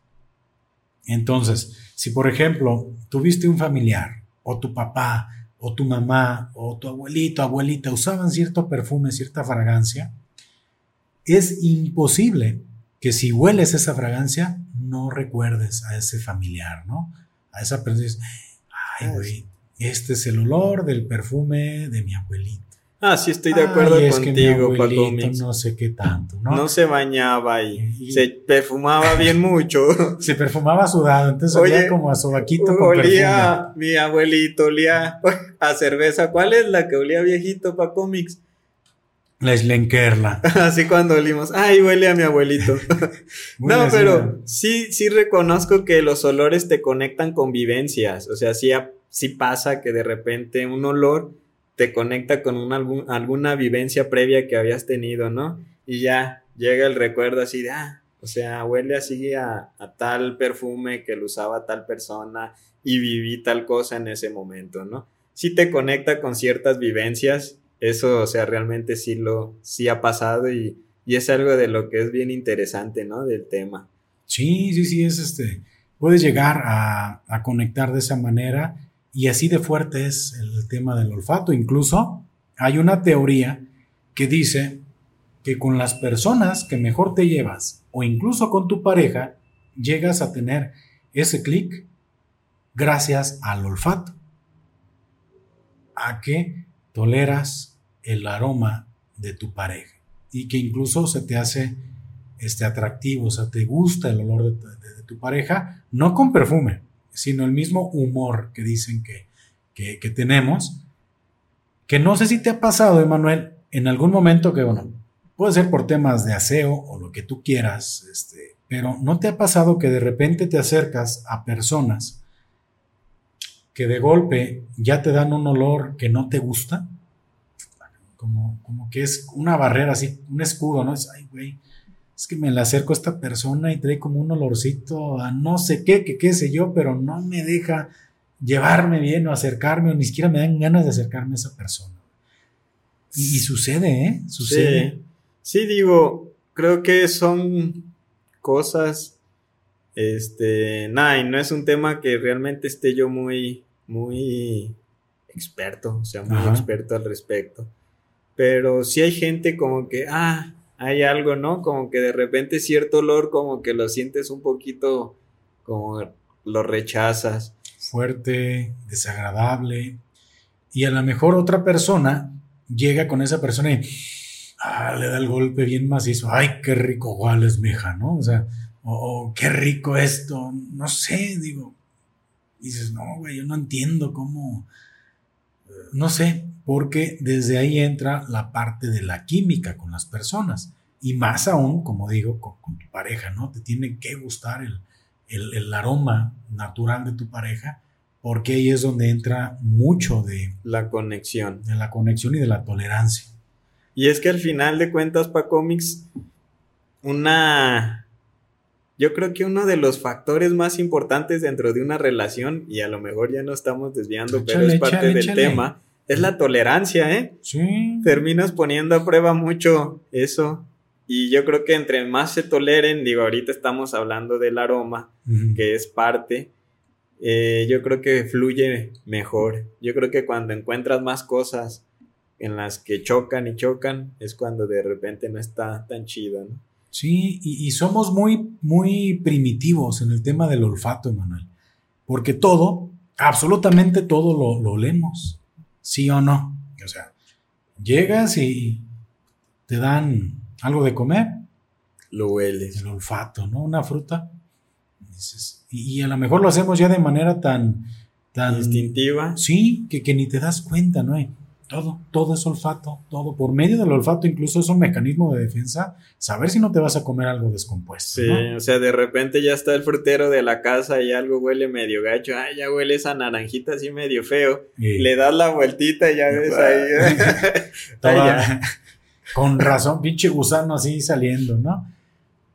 Speaker 1: Entonces, si por ejemplo tuviste un familiar o tu papá o tu mamá o tu abuelito, abuelita usaban cierto perfume, cierta fragancia, es imposible que si hueles esa fragancia no recuerdes a ese familiar, ¿no? A esa persona, ay, güey, este es el olor del perfume de mi abuelito.
Speaker 2: Ah, sí, estoy de acuerdo contigo, Paco
Speaker 1: No sé qué tanto, ¿no?
Speaker 2: No se bañaba y, se perfumaba bien mucho.
Speaker 1: se perfumaba sudado, entonces olía como a sobaquito con
Speaker 2: Olía, mi abuelito, olía a cerveza. ¿Cuál es la que olía viejito, Paco Mix?
Speaker 1: La Slenkerla.
Speaker 2: Así cuando olimos, ay, huele a mi abuelito. no, pero sí, sí reconozco que los olores te conectan con vivencias. O sea, sí, sí pasa que de repente un olor te conecta con una, alguna vivencia previa que habías tenido, ¿no? Y ya llega el recuerdo así de, ah, o sea, huele así a, tal perfume que lo usaba tal persona y viví tal cosa en ese momento, ¿no? Sí te conecta con ciertas vivencias, eso, o sea, realmente sí lo, sí ha pasado y, y es algo de lo que es bien interesante, ¿no? Del tema.
Speaker 1: Sí, sí, sí, es este, puedes llegar a, a conectar de esa manera y así de fuerte es el tema del olfato. Incluso hay una teoría que dice que con las personas que mejor te llevas o incluso con tu pareja, llegas a tener ese clic gracias al olfato. A que toleras el aroma de tu pareja y que incluso se te hace este atractivo, o sea, te gusta el olor de tu pareja, no con perfume, sino el mismo humor que dicen que, que, tenemos, que no sé si te ha pasado, Emanuel, en algún momento que, bueno, puede ser por temas de aseo o lo que tú quieras, este, pero ¿no te ha pasado que de repente te acercas a personas que de golpe ya te dan un olor que no te gusta? Como, como que es una barrera así, un escudo, ¿no? Es, ay, güey, es que me la acerco a esta persona y trae como un olorcito a no sé qué, que qué sé yo, pero no me deja llevarme bien o acercarme o ni siquiera me dan ganas de acercarme a esa persona. Y, sucede, ¿eh? Sucede.
Speaker 2: Sí. digo, creo que son cosas, este, nada, y no es un tema que realmente esté yo muy, muy experto, o sea, muy experto al respecto. Pero sí hay gente como que, ah, hay algo, ¿no? Como que de repente cierto olor como que lo sientes un poquito como lo rechazas.
Speaker 1: Fuerte, desagradable. Y a lo mejor otra persona llega con esa persona y ah, le da el golpe bien macizo. Ay, qué rico es mija, ¿no? O sea, o qué rico esto. No sé, digo. dices, no, güey, yo no entiendo cómo. No sé, porque desde ahí entra la parte de la química con las personas. Y más aún, como digo, con, tu pareja, ¿no? Te tiene que gustar el, el, aroma natural de tu pareja, porque ahí es donde entra mucho de
Speaker 2: la conexión.
Speaker 1: De la conexión y de la tolerancia.
Speaker 2: Y es que al final de cuentas, para cómics, una. Yo creo que uno de los factores más importantes dentro de una relación, y a lo mejor ya no estamos desviando, pero es parte del tema, es la tolerancia, ¿eh?
Speaker 1: Sí.
Speaker 2: Terminas poniendo a prueba mucho eso. Y yo creo que entre más se toleren, digo, ahorita estamos hablando del aroma, que es parte, eh, yo creo que fluye mejor. Yo creo que cuando encuentras más cosas en las que chocan y chocan, es cuando de repente no está tan chido, ¿no?
Speaker 1: Sí, y, somos muy, muy primitivos en el tema del olfato, Emanuel. Porque todo, absolutamente todo lo, lo olemos, sí o no. O sea, llegas y te dan algo de comer.
Speaker 2: Lo hueles.
Speaker 1: El olfato, ¿no? Una fruta. y, a lo mejor lo hacemos ya de manera tan... tan
Speaker 2: Instintiva.
Speaker 1: Sí, que, que ni te das cuenta, ¿no? Todo, todo es olfato, todo. Por medio del olfato incluso es un mecanismo de defensa, saber si no te vas a comer algo descompuesto.
Speaker 2: Sí, o sea, de repente ya está el frutero de la casa y algo huele medio gacho, ay, ya huele esa naranjita así medio feo. Le das la vueltita y ya ves
Speaker 1: ahí. Con razón, pinche gusano así saliendo, ¿no?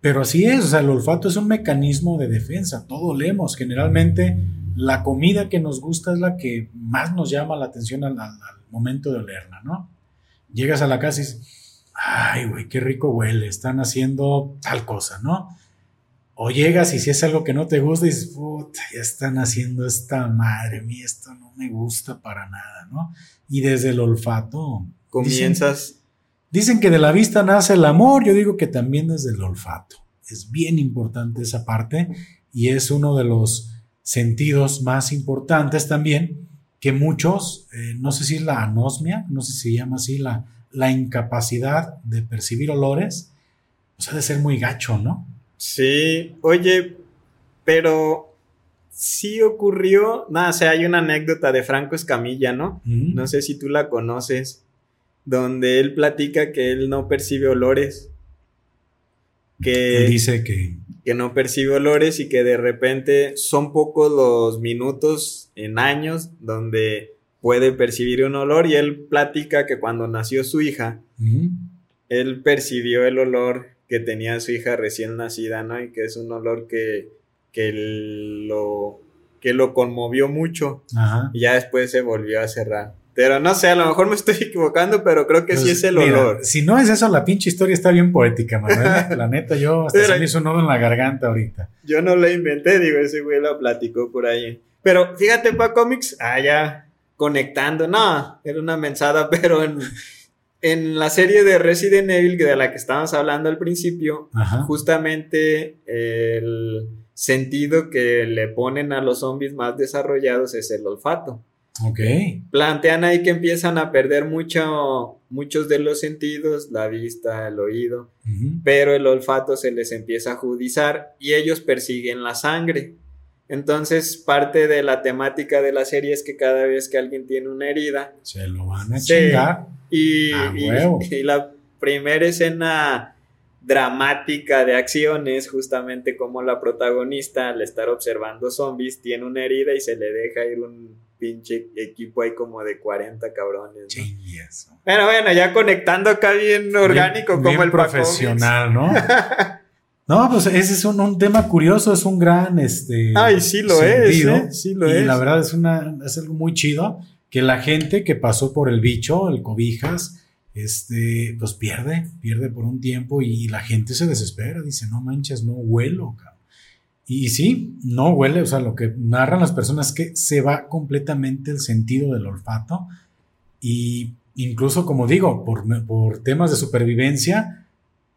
Speaker 1: Pero así es, o sea, el olfato es un mecanismo de defensa, todo olemos. Generalmente la comida que nos gusta es la que más nos llama la atención al, momento de olerla, ¿no? Llegas a la casa y dices, ay, güey, qué rico huele, están haciendo tal cosa, ¿no? O llegas y si es algo que no te gusta, dices, puta, ya están haciendo esta madre mía, esto no me gusta para nada, ¿no? Y desde el olfato.
Speaker 2: Comienzas
Speaker 1: Dicen que de la vista nace el amor, yo digo que también desde el olfato. Es bien importante esa parte y es uno de los sentidos más importantes también que muchos, eh, no sé si es la anosmia, no sé si se llama así, la, la incapacidad de percibir olores, pues ha de ser muy gacho, ¿no?
Speaker 2: Sí, oye, pero sí ocurrió, nada, o sea, hay una anécdota de Franco Escamilla, ¿no? No sé si tú la conoces donde él platica que él no percibe olores.
Speaker 1: Que dice que...
Speaker 2: Que no percibe olores y que de repente son pocos los minutos en años donde puede percibir un olor y él platica que cuando nació su hija, él percibió el olor que tenía su hija recién nacida, ¿no? Y que es un olor que, que lo, que lo conmovió mucho. Y ya después se volvió a cerrar. Pero no sé, a lo mejor me estoy equivocando, pero creo que sí pues, es el olor.
Speaker 1: Si no es eso, la pinche historia está bien poética, Manuel. la neta, yo hasta se me hizo un nodo en la garganta ahorita.
Speaker 2: Yo no la inventé, digo, ese güey la platicó por ahí. Pero fíjate, pa Comics, ah, ya conectando, no, era una mensada, pero en, en la serie de Resident Evil de la que estábamos hablando al principio, justamente el sentido que le ponen a los zombies más desarrollados es el olfato.
Speaker 1: Ok.
Speaker 2: Plantean ahí que empiezan a perder mucho, muchos de los sentidos, la vista, el oído, pero el olfato se les empieza a agudizar y ellos persiguen la sangre. Entonces, parte de la temática de la serie es que cada vez que alguien tiene una herida,
Speaker 1: se lo van a chingar.
Speaker 2: Y, y, la primera escena dramática de acción es justamente como la protagonista, al estar observando zombies, tiene una herida y se le deja ir un pinche equipo ahí como de 40 cabrones. Pero bueno, ya conectando acá bien orgánico como el
Speaker 1: profesional, ¿no? No, pues ese es un, tema curioso, es un gran este
Speaker 2: Ay, sí lo es, ¿eh? sí lo
Speaker 1: y la verdad es una es algo muy chido que la gente que pasó por el bicho, el cobijas, este pues pierde, pierde por un tiempo y la gente se desespera, dice, "No manches, no huelo, cabrón." Y, sí, no huele, o sea, lo que narran las personas es que se va completamente el sentido del olfato y incluso, como digo, por, por temas de supervivencia,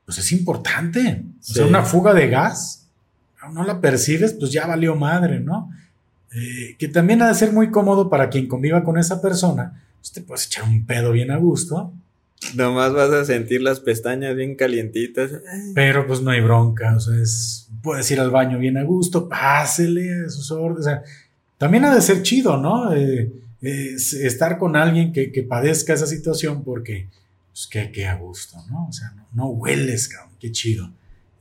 Speaker 1: pues es importante. O sea, una fuga de gas, no la percibes, pues ya valió madre, ¿no? Eh, que también ha de ser muy cómodo para quien conviva con esa persona, pues te puedes echar un pedo bien a gusto.
Speaker 2: Nomás vas a sentir las pestañas bien calientitas.
Speaker 1: Pero pues no hay bronca, o sea, es, puedes ir al baño bien a gusto, pásele a sus órdenes. O sea, también ha de ser chido, ¿no? Eh, estar con alguien que, padezca esa situación porque, pues, que, a gusto, ¿no? O sea, no, hueles, cabrón, qué chido.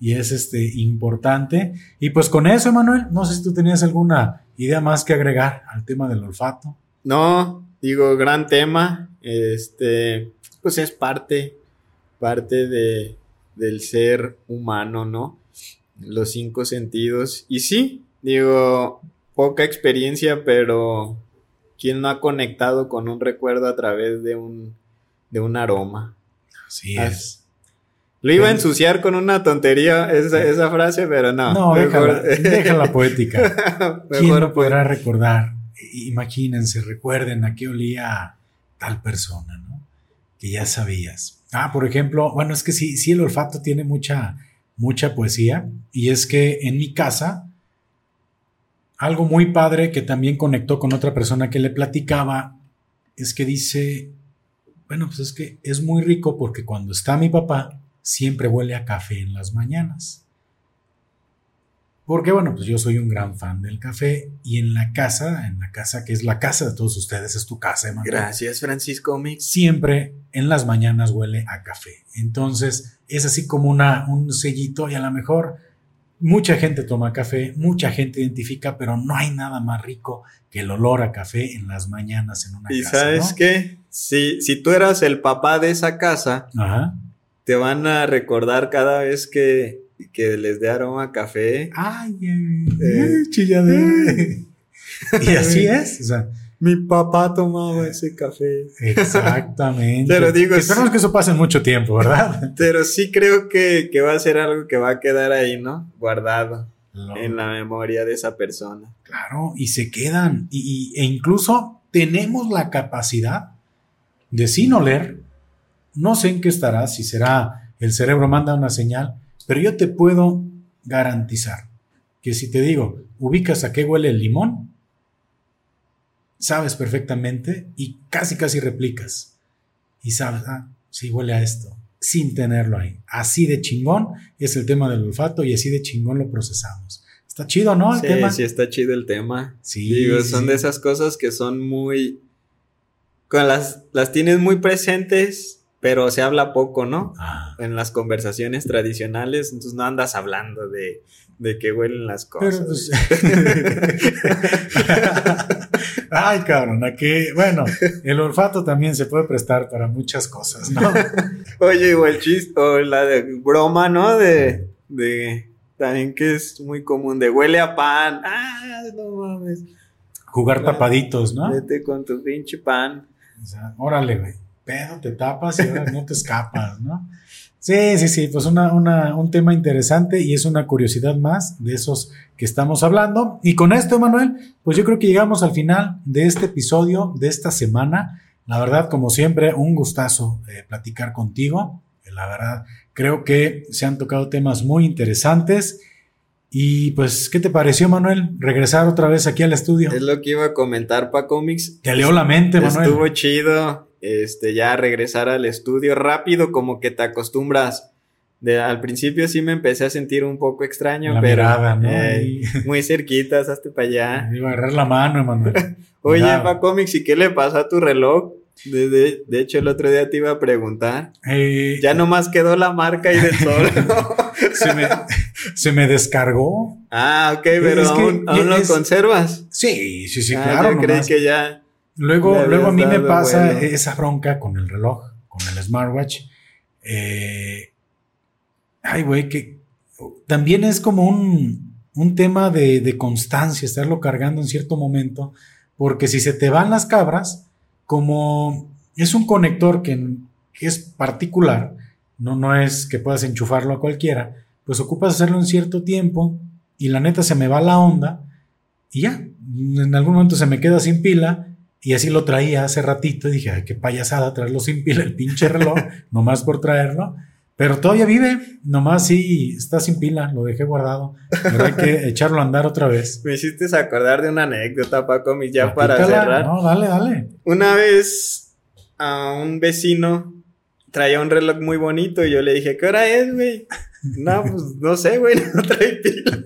Speaker 1: Y es este, importante. Y pues con eso, Manuel, no sé si tú tenías alguna idea más que agregar al tema del olfato.
Speaker 2: No, digo, gran tema. Este, pues es parte, parte de, del ser humano, ¿no? Los cinco sentidos. Y sí, digo, poca experiencia, pero ¿quién no ha conectado con un recuerdo a través de un, de un aroma?
Speaker 1: Así es.
Speaker 2: Lo iba a ensuciar con una tontería esa, frase, pero no.
Speaker 1: No, déjala, poética. ¿Quién no podrá recordar? Imagínense, recuerden a qué olía tal persona, ¿no? Que ya sabías. Ah, por ejemplo, bueno, es que sí, sí el olfato tiene mucha, mucha poesía. Y es que en mi casa, algo muy padre que también conectó con otra persona que le platicaba, es que dice, bueno, pues es que es muy rico porque cuando está mi papá, siempre huele a café en las mañanas. Porque bueno, pues yo soy un gran fan del café y en la casa, en la casa que es la casa de todos ustedes, es tu casa, Emanuel.
Speaker 2: Gracias, Francisco Mix.
Speaker 1: Siempre en las mañanas huele a café. Entonces es así como una, un sellito y a lo mejor mucha gente toma café, mucha gente identifica, pero no hay nada más rico que el olor a café en las mañanas en una casa.
Speaker 2: Y sabes qué, si, si tú eras el papá de esa casa, Ajá te van a recordar cada vez que, les dé aroma a café.
Speaker 1: Ay, eh, chilladera. y así es. O sea,
Speaker 2: mi papá tomaba ese café.
Speaker 1: Exactamente. Pero digo, esperamos que eso pase en mucho tiempo, ¿verdad?
Speaker 2: Pero sí creo que, va a ser algo que va a quedar ahí, ¿no? Guardado en la memoria de esa persona.
Speaker 1: Claro, y se quedan. Y, e incluso tenemos la capacidad de sin oler no sé en qué estará, si será el cerebro manda una señal, pero yo te puedo garantizar que si te digo, ubicas a qué huele el limón, sabes perfectamente y casi casi replicas. Y sabes, ah, sí huele a esto, sin tenerlo ahí. Así de chingón es el tema del olfato y así de chingón lo procesamos. Está chido, ¿no?
Speaker 2: El sí, sí, está chido el tema. Sí. Digo, son de esas cosas que son muy. Cuando las, las tienes muy presentes, pero se habla poco, ¿no? Ah. En las conversaciones tradicionales, entonces no andas hablando de, de que huelen las cosas. Pues,
Speaker 1: Ay, cabrón, aquí, bueno, el olfato también se puede prestar para muchas cosas, ¿no?
Speaker 2: Oye, o el chiste, o la de broma, ¿no? De, de, también que es muy común, de huele a pan. Ah, no mames.
Speaker 1: Jugar tapaditos, ¿no?
Speaker 2: Vete con tu pinche pan.
Speaker 1: O sea, órale, güey pedo, te tapas y ahora no te escapas, ¿no? Sí, sí, sí, pues una, un tema interesante y es una curiosidad más de esos que estamos hablando. Y con esto, Manuel, pues yo creo que llegamos al final de este episodio, de esta semana. La verdad, como siempre, un gustazo eh, platicar contigo. La verdad, creo que se han tocado temas muy interesantes. Y pues, ¿qué te pareció, Manuel? Regresar otra vez aquí al estudio.
Speaker 2: Es lo que iba a comentar, para Comics.
Speaker 1: Te leo la mente, Manuel.
Speaker 2: Estuvo chido este, ya regresar al estudio rápido, como que te acostumbras. De, al principio sí me empecé a sentir un poco extraño, pero muy cerquita, hasta para allá.
Speaker 1: iba a agarrar la mano, Emanuel.
Speaker 2: Oye, Pa Comics, ¿y qué le pasó a tu reloj? De, de, hecho, el otro día te iba a preguntar. Eh, ya nomás quedó la marca y del sol.
Speaker 1: se, me, se, me, descargó.
Speaker 2: Ah, ok, pero aún, lo conservas.
Speaker 1: Sí, sí, sí, ah, claro.
Speaker 2: creí que ya.
Speaker 1: Luego, luego a mí me pasa esa bronca con el reloj, con el smartwatch. Eh, ay, güey, que también es como un, un tema de, de, constancia, estarlo cargando en cierto momento, porque si se te van las cabras, como es un conector que, que es particular, no, no es que puedas enchufarlo a cualquiera, pues ocupas hacerlo en cierto tiempo y la neta se me va la onda y ya, en algún momento se me queda sin pila y así lo traía hace ratito y dije, Ay, qué payasada traerlo sin pila el pinche reloj, nomás por traerlo. Pero todavía vive, nomás sí está sin pila, lo dejé guardado. Pero hay que echarlo a andar otra vez.
Speaker 2: Me hiciste acordar de una anécdota, Paco, y ya para cerrar.
Speaker 1: No, dale, dale.
Speaker 2: Una vez a un vecino traía un reloj muy bonito y yo le dije, ¿qué hora es, güey? No, pues no sé, güey, no trae pila.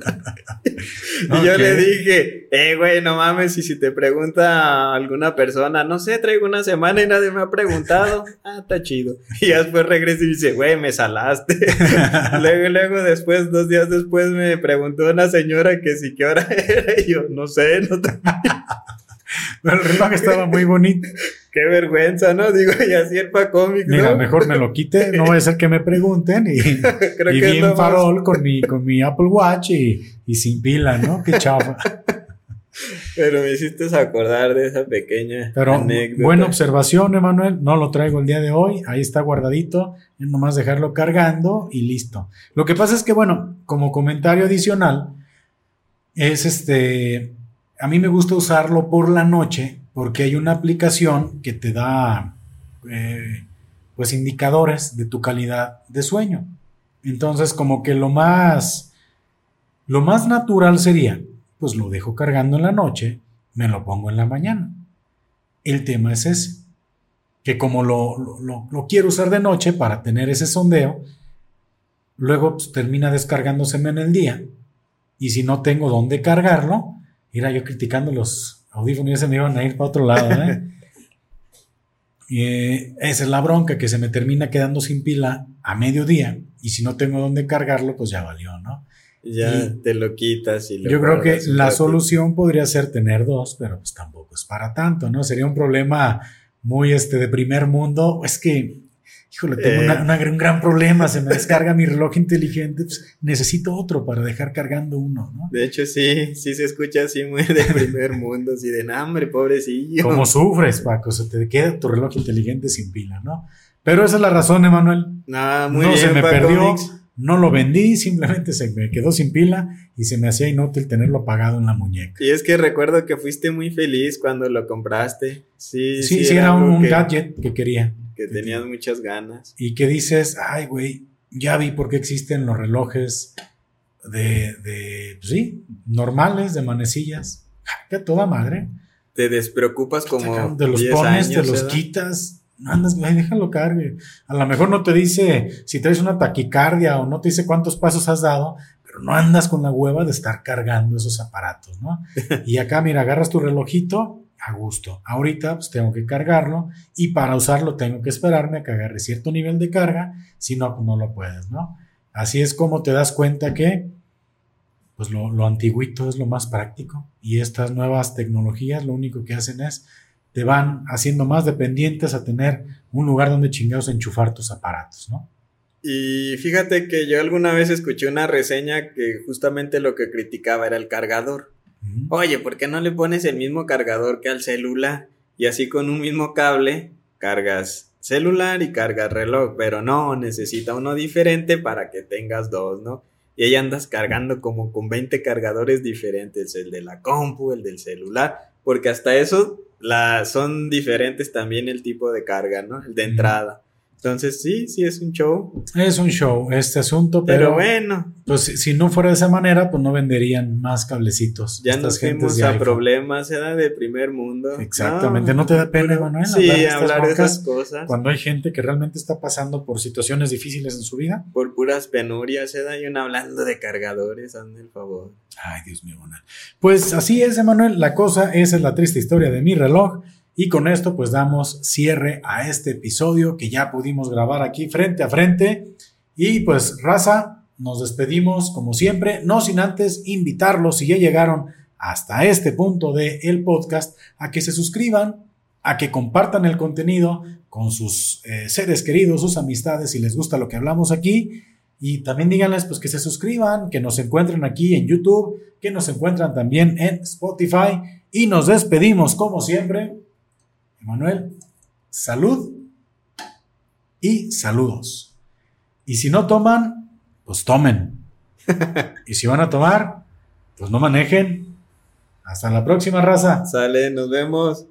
Speaker 2: y yo le dije, eh, güey, no mames, y si te pregunta alguna persona, no sé, traigo una semana y nadie me ha preguntado, ah, está chido. Y después regresa y dice, güey, me salaste. luego, luego, después, dos días después, me preguntó una señora que si qué hora era, y yo, no sé, no
Speaker 1: Pero el reloj estaba muy bonito.
Speaker 2: Qué vergüenza, ¿no? Digo, y así el pa cómic,
Speaker 1: Mira, mejor me lo quite, no a ser que me pregunten y, y bien farol con mi, con mi Apple Watch y, sin pila, ¿no? Qué chafa.
Speaker 2: Pero me hiciste acordar de esa pequeña
Speaker 1: Pero buena observación, Emanuel. No lo traigo el día de hoy. Ahí está guardadito. Es nomás dejarlo cargando y listo. Lo que pasa es que, bueno, como comentario adicional, es este. A mí me gusta usarlo por la noche porque hay una aplicación que te da eh, pues indicadores de tu calidad de sueño. Entonces, como que lo más lo más natural sería, pues lo dejo cargando en la noche, me lo pongo en la mañana. El tema es ese, que como lo, lo, quiero usar de noche para tener ese sondeo, luego pues, termina descargándoseme en el día. Y si no tengo dónde cargarlo, irá yo criticando los audífonos ya se me iban a ir para otro lado, ¿eh? eh, esa es la bronca, que se me termina quedando sin pila a mediodía y si no tengo dónde cargarlo, pues ya valió, ¿no?
Speaker 2: Ya te lo quitas y lo
Speaker 1: Yo creo que la solución podría ser tener dos, pero pues tampoco es para tanto, ¿no? Sería un problema muy este de primer mundo. Es que híjole, tengo eh. un gran problema, se me descarga mi reloj inteligente, pues necesito otro para dejar cargando uno, ¿no?
Speaker 2: De hecho, sí, sí se escucha así muy de primer mundo, así de hambre, pobrecillo.
Speaker 1: ¿Cómo sufres, Paco? Se te queda tu reloj inteligente sin pila, ¿no? Pero esa es la razón, Emanuel.
Speaker 2: No, muy no se
Speaker 1: me perdió, no lo vendí, simplemente se me quedó sin pila y se me hacía inútil tenerlo apagado en la muñeca.
Speaker 2: Y es que recuerdo que fuiste muy feliz cuando lo compraste. Sí,
Speaker 1: sí, sí, era, un gadget que quería
Speaker 2: que tenías muchas ganas.
Speaker 1: Y que dices, ay, güey, ya vi por qué existen los relojes de, de pues sí, normales, de manecillas. Que toda madre.
Speaker 2: Te despreocupas como.
Speaker 1: Te los pones, te los quitas. No andas, güey, déjalo cargue. A lo mejor no te dice si traes una taquicardia o no te dice cuántos pasos has dado, pero no andas con la hueva de estar cargando esos aparatos, ¿no? y acá, mira, agarras tu relojito a gusto. Ahorita pues tengo que cargarlo y para usarlo tengo que esperarme a que agarre cierto nivel de carga, si no, pues no lo puedes, ¿no? Así es como te das cuenta que pues lo, lo antiguito es lo más práctico y estas nuevas tecnologías lo único que hacen es te van haciendo más dependientes a tener un lugar donde chingados enchufar tus aparatos, ¿no?
Speaker 2: Y fíjate que yo alguna vez escuché una reseña que justamente lo que criticaba era el cargador. Oye, ¿por qué no le pones el mismo cargador que al celular? Y así con un mismo cable cargas celular y cargas reloj, pero no, necesita uno diferente para que tengas dos, ¿no? Y ahí andas cargando como con 20 cargadores diferentes, el de la compu, el del celular, porque hasta eso la, son diferentes también el tipo de carga, ¿no? El de entrada. Entonces, sí, sí es un show.
Speaker 1: Es un show este asunto, pero,
Speaker 2: bueno.
Speaker 1: Pues si no fuera de esa manera, pues no venderían más cablecitos.
Speaker 2: Ya nos fuimos a problemas, era de primer mundo.
Speaker 1: Exactamente, no, te da pena, Manuel.
Speaker 2: Sí, hablar, de, esas cosas.
Speaker 1: Cuando hay gente que realmente está pasando por situaciones difíciles en su vida.
Speaker 2: Por puras penurias, se da y uno hablando de cargadores, hazme el favor.
Speaker 1: Ay, Dios mío, Manuel. Pues así es, Emanuel, la cosa, esa es la triste historia de mi reloj. Y con esto pues damos cierre a este episodio que ya pudimos grabar aquí frente a frente. Y pues raza, nos despedimos como siempre, no sin antes invitarlos si ya llegaron hasta este punto del el podcast a que se suscriban, a que compartan el contenido con sus eh, seres queridos, sus amistades si les gusta lo que hablamos aquí. Y también díganles pues que se suscriban, que nos encuentren aquí en YouTube, que nos encuentran también en Spotify. Y nos despedimos como siempre Emanuel, salud y saludos. Y si no toman, pues tomen. y si van a tomar, pues no manejen. Hasta la próxima raza.
Speaker 2: Sale, nos vemos.